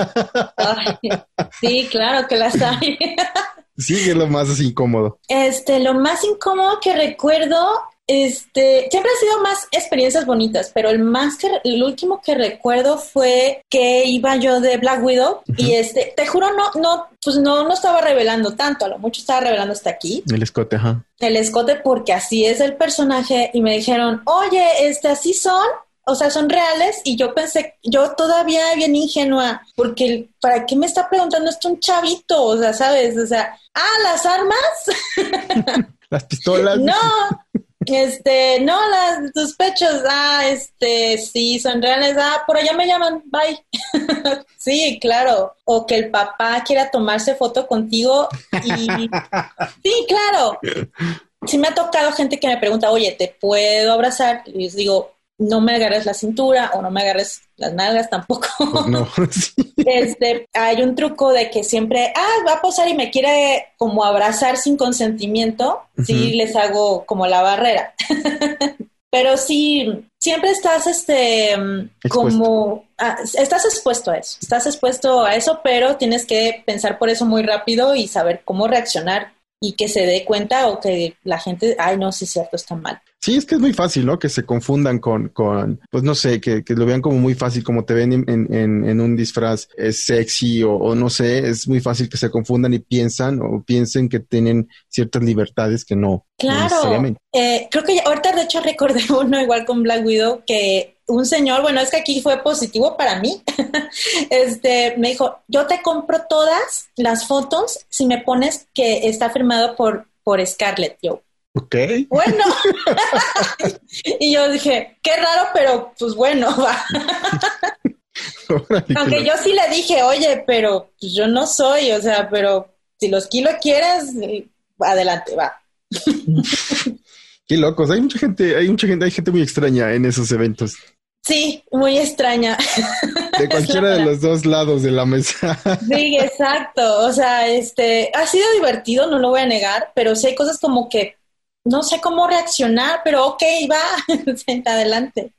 Speaker 3: sí, claro que las hay.
Speaker 2: sí, es lo más incómodo.
Speaker 3: Este, lo más incómodo que recuerdo este, siempre ha sido más experiencias bonitas, pero el más que, el último que recuerdo fue que iba yo de Black Widow y este, te juro, no, no, pues no, no estaba revelando tanto, a lo mucho estaba revelando hasta aquí.
Speaker 2: El escote, ajá.
Speaker 3: El escote porque así es el personaje y me dijeron, oye, este, así son, o sea, son reales y yo pensé, yo todavía bien ingenua, porque ¿para qué me está preguntando esto un chavito? O sea, ¿sabes? O sea, ah, las armas.
Speaker 2: las pistolas.
Speaker 3: No, este, no, las, tus pechos, ah, este, sí, son reales, ah, por allá me llaman, bye. sí, claro. O que el papá quiera tomarse foto contigo y... sí, claro. Sí me ha tocado gente que me pregunta, oye, ¿te puedo abrazar? Y les digo, no me agarres la cintura o no me agarres las nalgas tampoco. Pues no. este, hay un truco de que siempre, ah, va a posar y me quiere como abrazar sin consentimiento, sí les hago como la barrera. Pero sí, siempre estás, este, como, ah, estás expuesto a eso, estás expuesto a eso, pero tienes que pensar por eso muy rápido y saber cómo reaccionar y que se dé cuenta o que la gente, ay, no, sí es cierto, está mal.
Speaker 2: Sí, es que es muy fácil, ¿no? Que se confundan con, con pues no sé, que, que lo vean como muy fácil, como te ven en, en, en un disfraz es sexy o, o, no sé, es muy fácil que se confundan y piensan o piensen que tienen ciertas libertades que no.
Speaker 3: Claro. eh, creo que ahorita de hecho recordé uno igual con Black Widow que un señor, bueno, es que aquí fue positivo para mí, este, me dijo, yo te compro todas las fotos si me pones que está firmado por, por Scarlett. Yo,
Speaker 2: Ok.
Speaker 3: Bueno. y yo dije, qué raro, pero pues bueno, va. Aunque yo sí le dije, oye, pero pues, yo no soy, o sea, pero si los kilos quieres, adelante, va.
Speaker 2: Qué locos, hay mucha gente, hay mucha gente, hay gente muy extraña en esos eventos.
Speaker 3: Sí, muy extraña.
Speaker 2: De cualquiera de los dos lados de la mesa.
Speaker 3: Sí, exacto. O sea, este, ha sido divertido, no lo voy a negar, pero sí hay cosas como que no sé cómo reaccionar, pero ok, va, adelante.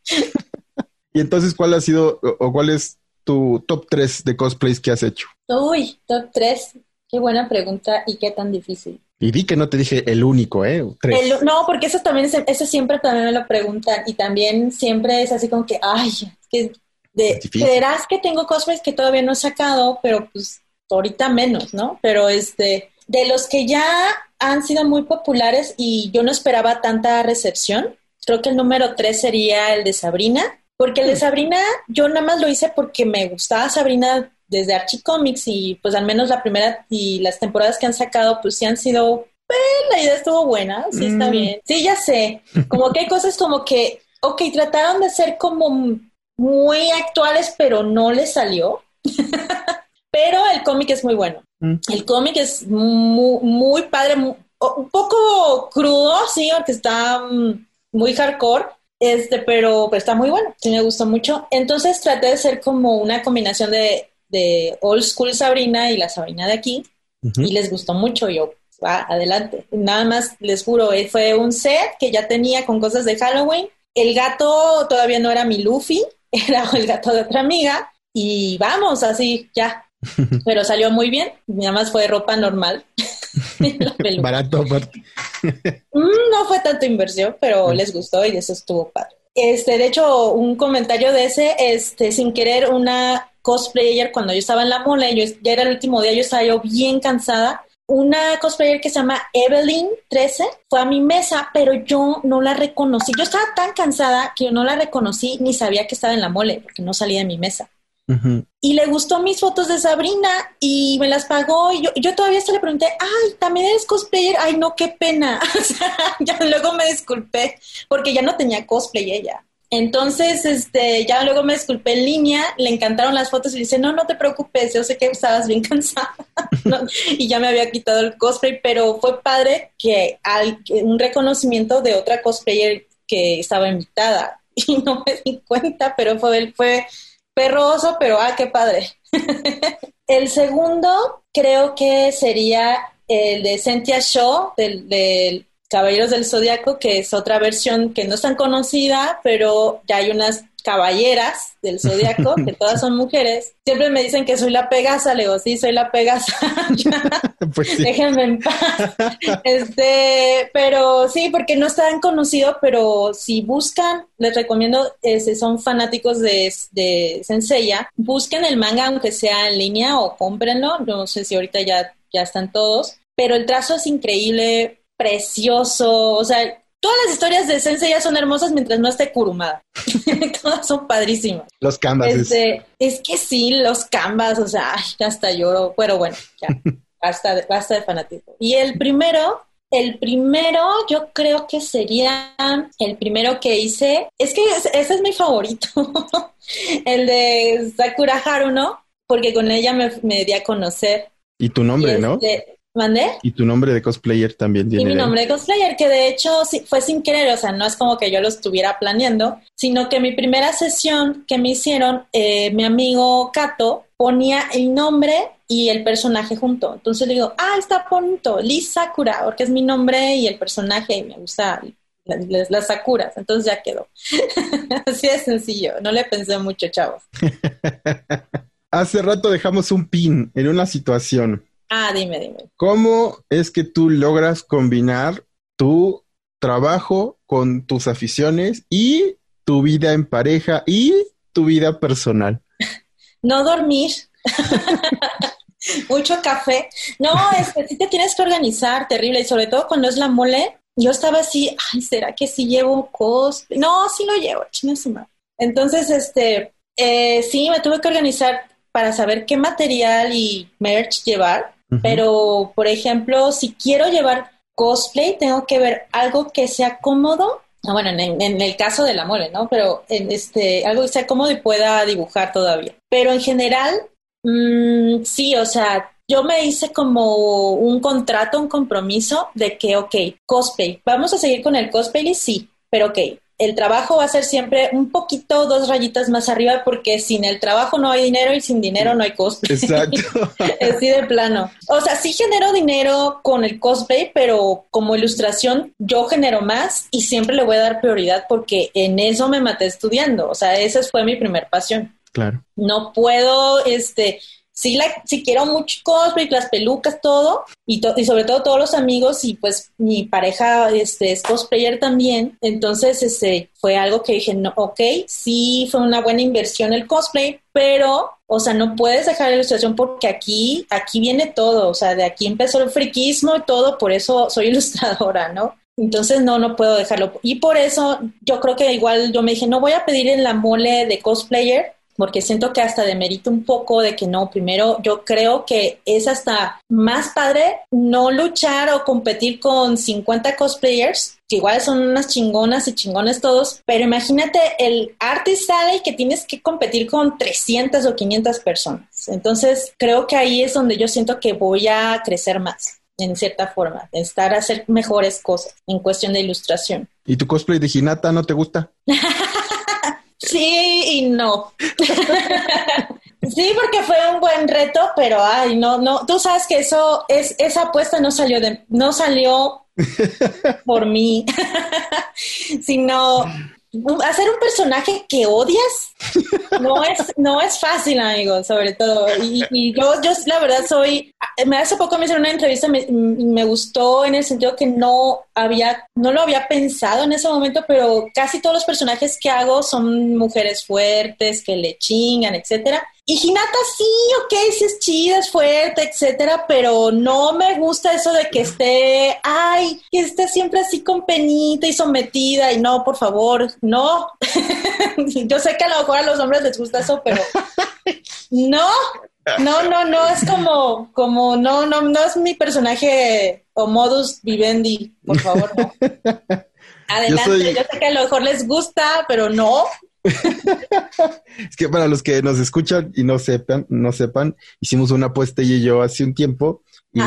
Speaker 2: Y entonces, ¿cuál ha sido o cuál es tu top 3 de cosplays que has hecho?
Speaker 3: Uy, top 3. Qué buena pregunta y qué tan difícil.
Speaker 2: Y di que no te dije el único, ¿eh?
Speaker 3: no, porque eso también, eso siempre también me lo preguntan y también siempre es así como que, ay, que de, verás que tengo cosplays que todavía no he sacado, pero pues ahorita menos, ¿no? Pero este, de los que ya han sido muy populares y yo no esperaba tanta recepción. Creo que el número tres sería el de Sabrina, porque el de mm. Sabrina yo nada más lo hice porque me gustaba Sabrina desde Archie Comics y pues al menos la primera y las temporadas que han sacado pues sí han sido, la idea estuvo buena, sí está mm. bien. Sí, ya sé, como que hay cosas como que, ok, trataron de ser como muy actuales pero no les salió. pero el cómic es muy bueno. Mm. El cómic es muy, padre, un poco crudo, sí, porque está mm, muy hardcore, este, pero, pero está muy bueno, sí me gustó mucho. Entonces traté de ser como una combinación de, de old school Sabrina y la Sabrina de aquí, y les gustó mucho, yo, va, adelante. Nada más les juro, eh, fue un set que ya tenía con cosas de Halloween. El gato todavía no era mi Luffy, era el gato de otra amiga, y vamos, así, ya, pero salió muy bien. Nada más fue ropa normal.
Speaker 2: Barato aparte.
Speaker 3: Mm, no fue tanto inversión, pero les gustó y eso estuvo padre. Este, de hecho, un comentario de ese, este, sin querer, una cosplayer cuando yo estaba en la mole, yo, ya era el último día, yo estaba yo bien cansada. Una cosplayer que se llama Evelyn 13 fue a mi mesa, pero yo no la reconocí. Yo estaba tan cansada que yo no la reconocí ni sabía que estaba en la mole porque no salía de mi mesa. Y le gustó mis fotos de Sabrina y me las pagó. Y yo, yo todavía hasta le pregunté, ay, también eres cosplayer. Ay, no, qué pena. ya luego me disculpé porque ya no tenía cosplay ella. Entonces, este, ya luego me disculpé en línea, le encantaron las fotos y dice, no, no te preocupes, yo sé que estabas bien cansada y ya me había quitado el cosplay, pero fue padre que hay un reconocimiento de otra cosplayer que estaba invitada y no me di cuenta, pero fue, fue perroso, pero ah, qué padre. el segundo creo que sería el de Cynthia Shaw, del, del Caballeros del Zodiaco, que es otra versión que no es tan conocida, pero ya hay unas caballeras del Zodiaco, que todas son mujeres. Siempre me dicen que soy la Pegasa, le digo, sí, soy la Pegasa. pues Déjenme en paz. Este, pero sí, porque no está tan conocido, pero si buscan, les recomiendo, eh, si son fanáticos de, de Senseiya, busquen el manga, aunque sea en línea, o cómprenlo. No sé si ahorita ya, ya están todos. Pero el trazo es increíble, precioso, o sea, todas las historias de Sensei ya son hermosas mientras no esté curumada. todas son padrísimas.
Speaker 2: Los canvas.
Speaker 3: Este, es que sí, los canvas, o sea, hasta lloro, pero bueno, ya, basta de, basta de fanatismo. Y el primero, el primero yo creo que sería el primero que hice, es que ese es mi favorito, el de Sakura Haruno, porque con ella me, me di a conocer.
Speaker 2: Y tu nombre, ¿no?
Speaker 3: Este, ¿Mandé?
Speaker 2: Y tu nombre de cosplayer también tiene.
Speaker 3: Y mi nombre de cosplayer, que de hecho fue sin querer, o sea, no es como que yo lo estuviera planeando, sino que mi primera sesión que me hicieron, eh, mi amigo Kato ponía el nombre y el personaje junto. Entonces le digo, ah, está bonito, Liz Sakura, porque es mi nombre y el personaje y me gusta las, las Sakuras. Entonces ya quedó. Así de sencillo, no le pensé mucho, chavos.
Speaker 2: Hace rato dejamos un pin en una situación
Speaker 3: Ah, dime, dime.
Speaker 2: ¿Cómo es que tú logras combinar tu trabajo con tus aficiones y tu vida en pareja y tu vida personal?
Speaker 3: No dormir. Mucho café. No, es que sí te tienes que organizar, terrible. Y sobre todo cuando es la mole, yo estaba así, ay, ¿será que sí llevo cosplay? No, sí lo llevo, chingasuma. Entonces, este, eh, sí, me tuve que organizar para saber qué material y merch llevar pero, por ejemplo, si quiero llevar cosplay, tengo que ver algo que sea cómodo. Ah, bueno, en, el caso de la mole, ¿no? Pero en este, algo que sea cómodo y pueda dibujar todavía. Pero en general, mm, sí, o sea, yo me hice como un contrato, un compromiso de que, ok, cosplay, vamos a seguir con el cosplay, sí, pero ok, el trabajo va a ser siempre un poquito, dos rayitas más arriba, porque sin el trabajo no hay dinero y sin dinero no hay cosplay.
Speaker 2: Exacto.
Speaker 3: Así de plano. O sea, sí genero dinero con el cosplay, pero como ilustración yo genero más y siempre le voy a dar prioridad porque en eso me maté estudiando. O sea, esa fue mi primer pasión.
Speaker 2: Claro.
Speaker 3: No puedo, este, sí, la, quiero mucho cosplay, las pelucas, todo, y, y sobre todo todos los amigos, y pues mi pareja este, es cosplayer también, entonces este, fue algo que dije, no, ok, sí fue una buena inversión el cosplay, pero, o sea, no puedes dejar la ilustración porque aquí, aquí viene todo, o sea, de aquí empezó el friquismo y todo, por eso soy ilustradora, ¿no? Entonces no, no puedo dejarlo. Y por eso yo creo que igual yo me dije, no voy a pedir en la mole de cosplayer porque siento que hasta demerito un poco de que no, primero yo creo que es hasta más padre no luchar o competir con 50 cosplayers, que igual son unas chingonas y chingones todos, pero imagínate el arte sale y que tienes que competir con 300 o 500 personas. Entonces creo que ahí es donde yo siento que voy a crecer más en cierta forma, estar a hacer mejores cosas en cuestión de ilustración.
Speaker 2: ¿Y tu cosplay de Hinata no te gusta?
Speaker 3: Sí y no. sí, porque fue un buen reto, pero ay, no, no, tú sabes que eso es esa apuesta no salió de no salió por mí, sino hacer un personaje que odias no es no es fácil, amigo, sobre todo. Y, yo yo la verdad soy me hace poco me hicieron una entrevista, me, me, gustó en el sentido que no había, no lo había pensado en ese momento, pero casi todos los personajes que hago son mujeres fuertes, que le chingan, etcétera. Y Hinata sí, ok, sí es chida, es fuerte, etcétera, pero no me gusta eso de que esté, ay, que esté siempre así con penita y sometida y no, por favor, no. Yo sé que a lo mejor a los hombres les gusta eso, pero no, no, no, no, es como, como, no, no, no es mi personaje o modus vivendi, por favor, no. Adelante, yo, sé que a lo mejor les gusta, pero no.
Speaker 2: Es que para los que nos escuchan y no sepan, no sepan, hicimos una apuesta y yo hace un tiempo y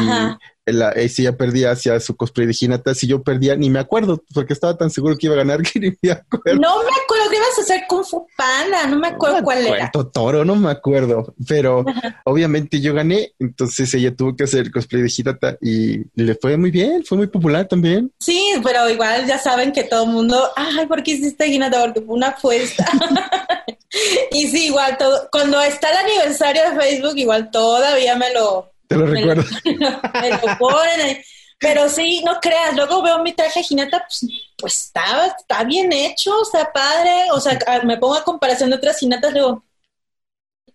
Speaker 2: la, si ella perdía hacia su cosplay de Hinata, si yo perdía, ni me acuerdo, porque estaba tan seguro que iba a ganar que ni me acuerdo.
Speaker 3: No me acuerdo que ibas a hacer Kung Fu Panda, no me acuerdo cuál era.
Speaker 2: Toro, no me acuerdo, pero obviamente yo gané, entonces ella tuvo que hacer el cosplay de Hinata y le fue muy bien, fue muy popular también.
Speaker 3: Sí, pero igual ya saben que todo el mundo, ay, ¿por qué hiciste Hinata? Porque fue una apuesta. y sí, igual todo, cuando está el aniversario de Facebook, igual todavía me lo
Speaker 2: te lo recuerdo.
Speaker 3: Pero sí, no creas, luego veo mi traje de pues, pues está, está bien hecho, está padre. O sea, me pongo a comparación de otras Hinatas, luego,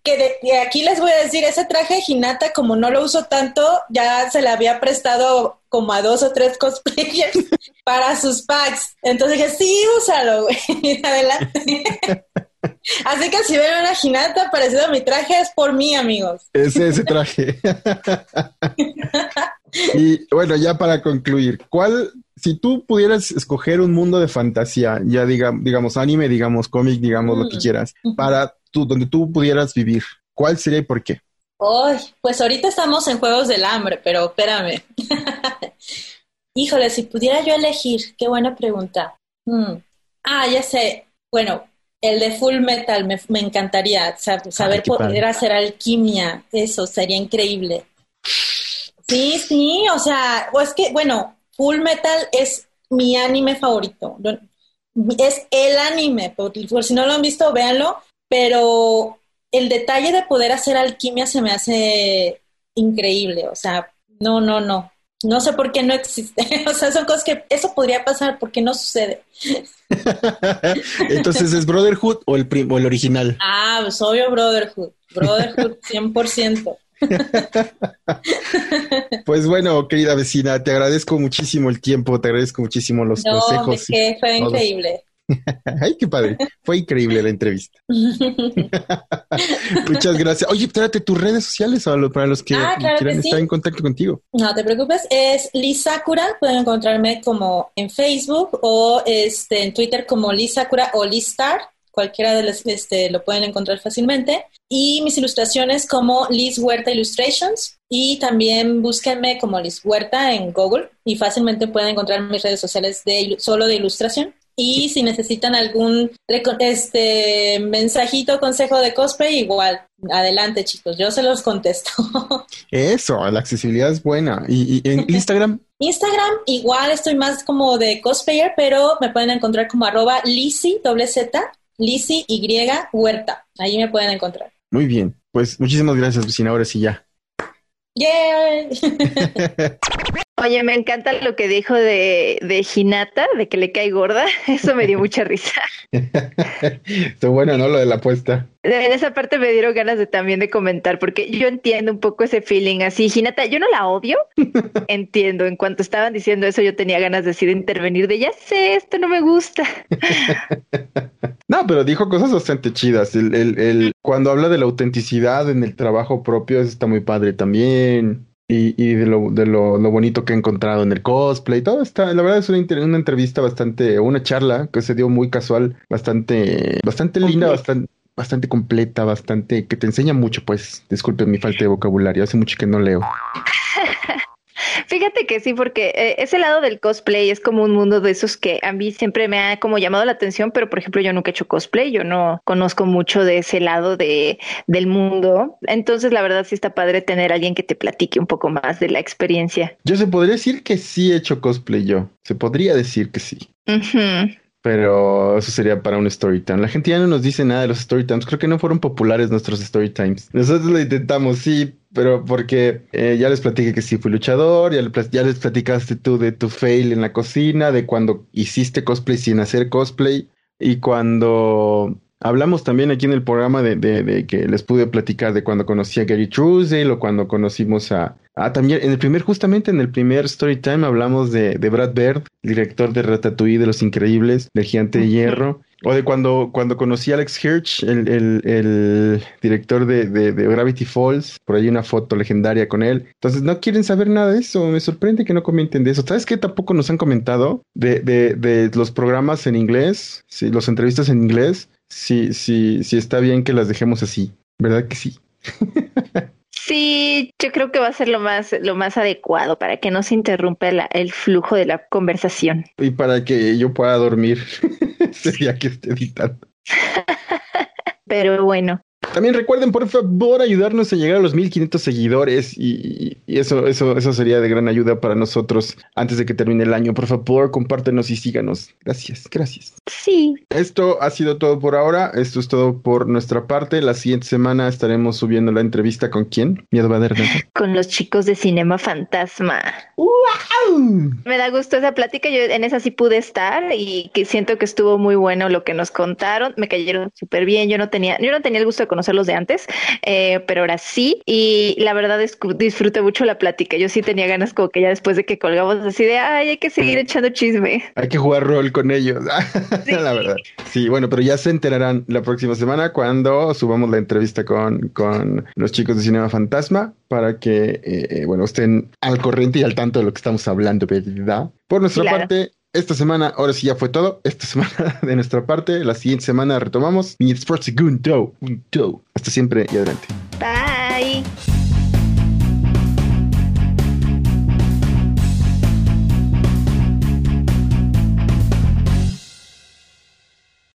Speaker 3: que de, aquí les voy a decir, ese traje de Hinata, como no lo uso tanto, ya se le había prestado como a dos o tres cosplayers para sus packs. Entonces dije, sí, úsalo, güey. Adelante. Así que si ven una jinata parecida a mi traje es por mí, amigos.
Speaker 2: Es ese traje. y bueno, ya para concluir, ¿cuál, si tú pudieras escoger un mundo de fantasía, ya diga, digamos anime, digamos cómic, digamos lo que mm. quieras, para tú, donde tú pudieras vivir, ¿cuál sería y por qué?
Speaker 3: Ay, pues ahorita estamos en Juegos del Hambre, pero espérame. Híjole, si pudiera yo elegir, qué buena pregunta. Hmm. Ah, ya sé. Bueno, el de Full Metal, me, encantaría saber poder hacer alquimia, eso sería increíble. Sí, sí, o sea, pues que, bueno, Full Metal es mi anime favorito. Es el anime, por, si no lo han visto, véanlo, pero el detalle de poder hacer alquimia se me hace increíble, o sea, no, no, no. No sé por qué no existe. o sea, son cosas que eso podría pasar porque no sucede.
Speaker 2: Entonces, ¿es Brotherhood o el, o el original?
Speaker 3: Ah, pues obvio Brotherhood. Brotherhood 100%.
Speaker 2: pues bueno, querida vecina, te agradezco muchísimo el tiempo, te agradezco muchísimo los no, consejos.
Speaker 3: Fue increíble.
Speaker 2: Ay, qué padre. Fue increíble la entrevista. Muchas gracias. Oye, espérate tus redes sociales para los que ah, quieran estar en contacto contigo.
Speaker 3: No te preocupes, es Liz Sakura. Pueden encontrarme como en Facebook o este, en Twitter como Liz Sakura o Liz Star. Cualquiera de los este, lo pueden encontrar fácilmente. Y mis ilustraciones como Liz Huerta Illustrations. Y también búsquenme como Liz Huerta en Google y fácilmente pueden encontrar mis redes sociales de solo de ilustración. Y si necesitan algún este mensajito, consejo de cosplay, igual, adelante chicos, yo se los contesto.
Speaker 2: Eso, la accesibilidad es buena. ¿Y, en Instagram?
Speaker 3: Instagram, igual estoy más como de cosplayer, pero me pueden encontrar como arroba Lisi, doble Z, Lisi Y Huerta. Ahí me pueden encontrar.
Speaker 2: Muy bien, pues muchísimas gracias, vecina. Ahora sí ya.
Speaker 3: Yeah.
Speaker 1: Oye, me encanta lo que dijo de, de Hinata, de que le cae gorda. Eso me dio mucha risa.
Speaker 2: Estuvo bueno, ¿no? Lo de la apuesta.
Speaker 1: En esa parte me dieron ganas de también de comentar, porque yo entiendo un poco ese feeling así. Hinata, yo no la odio. entiendo. En cuanto estaban diciendo eso, yo tenía ganas de decir intervenir de ya sé, esto no me gusta.
Speaker 2: no, pero dijo cosas bastante chidas. El, el, el, cuando habla de la autenticidad en el trabajo propio, eso está muy padre también y, y de, lo, de lo, lo, bonito que he encontrado en el cosplay. Todo está, la verdad es una, una entrevista bastante, una charla que se dio muy casual, bastante, bastante linda, bastante, bastante completa, bastante, que te enseña mucho, pues. Disculpen mi falta de vocabulario, hace mucho que no leo.
Speaker 1: Fíjate que sí, porque eh, ese lado del cosplay es como un mundo de esos que a mí siempre me ha como llamado la atención, pero por ejemplo yo nunca he hecho cosplay, yo no conozco mucho de ese lado de, del mundo. Entonces la verdad sí está padre tener a alguien que te platique un poco más de la experiencia.
Speaker 2: Yo se podría decir que sí he hecho cosplay yo, se podría decir que sí. Pero eso sería para un story time. La gente ya no nos dice nada de los story times. Creo que no fueron populares nuestros story times. Nosotros lo intentamos, sí, pero porque eh, ya les platiqué que sí fui luchador, ya, ya, les platicaste tú de tu fail en la cocina, de cuando hiciste cosplay sin hacer cosplay y cuando hablamos también aquí en el programa de, de, que les pude platicar de cuando conocí a Gary Truesdale o cuando conocimos a, Ah, también en el primer, justamente en el primer story time hablamos de, de Brad Bird, director de Ratatouille, de Los Increíbles, del Gigante de Hierro, o de cuando, cuando conocí a Alex Hirsch, el, el, el director de, de, Gravity Falls, por ahí una foto legendaria con él. Entonces no quieren saber nada de eso, me sorprende que no comenten de eso. ¿Sabes qué? Tampoco nos han comentado de, de, de los programas en inglés, sí, los entrevistas en inglés, si, si, si está bien que las dejemos así, ¿verdad que sí?
Speaker 1: Sí, yo creo que va a ser lo más, lo más adecuado para que no se interrumpa el flujo de la conversación.
Speaker 2: Y para que yo pueda dormir sería que esté editando.
Speaker 1: Pero bueno,
Speaker 2: también recuerden, por favor, ayudarnos a llegar a los 1500 seguidores y, eso, eso, eso sería de gran ayuda para nosotros antes de que termine el año. Por favor, compártenos y síganos. Gracias, gracias.
Speaker 1: Sí.
Speaker 2: Esto ha sido todo por ahora. Esto es todo por nuestra parte. La siguiente semana estaremos subiendo la entrevista con quién? Miedo va a
Speaker 1: Con los chicos de Cinema Fantasma. ¡Wow! Me da gusto esa plática. Yo en esa sí pude estar y que siento que estuvo muy bueno lo que nos contaron. Me cayeron súper bien. Yo no tenía, yo no tenía el gusto de conocerlos de antes, eh, pero ahora sí. Y la verdad es que disfruté mucho la plática. Yo sí tenía ganas como que ya después de que colgamos así de, ay, hay que seguir echando chisme.
Speaker 2: Hay que jugar rol con ellos. la verdad. Sí, bueno, pero ya se enterarán la próxima semana cuando subamos la entrevista con, con los chicos de Cinema Fantasma para que, eh, eh, bueno, estén al corriente y al tanto de lo que estamos hablando, ¿verdad? Por nuestra parte, esta semana, ahora sí ya fue todo. Esta semana de nuestra parte, la siguiente semana retomamos. Mi Sports Segundo. Hasta siempre y adelante.
Speaker 1: Bye.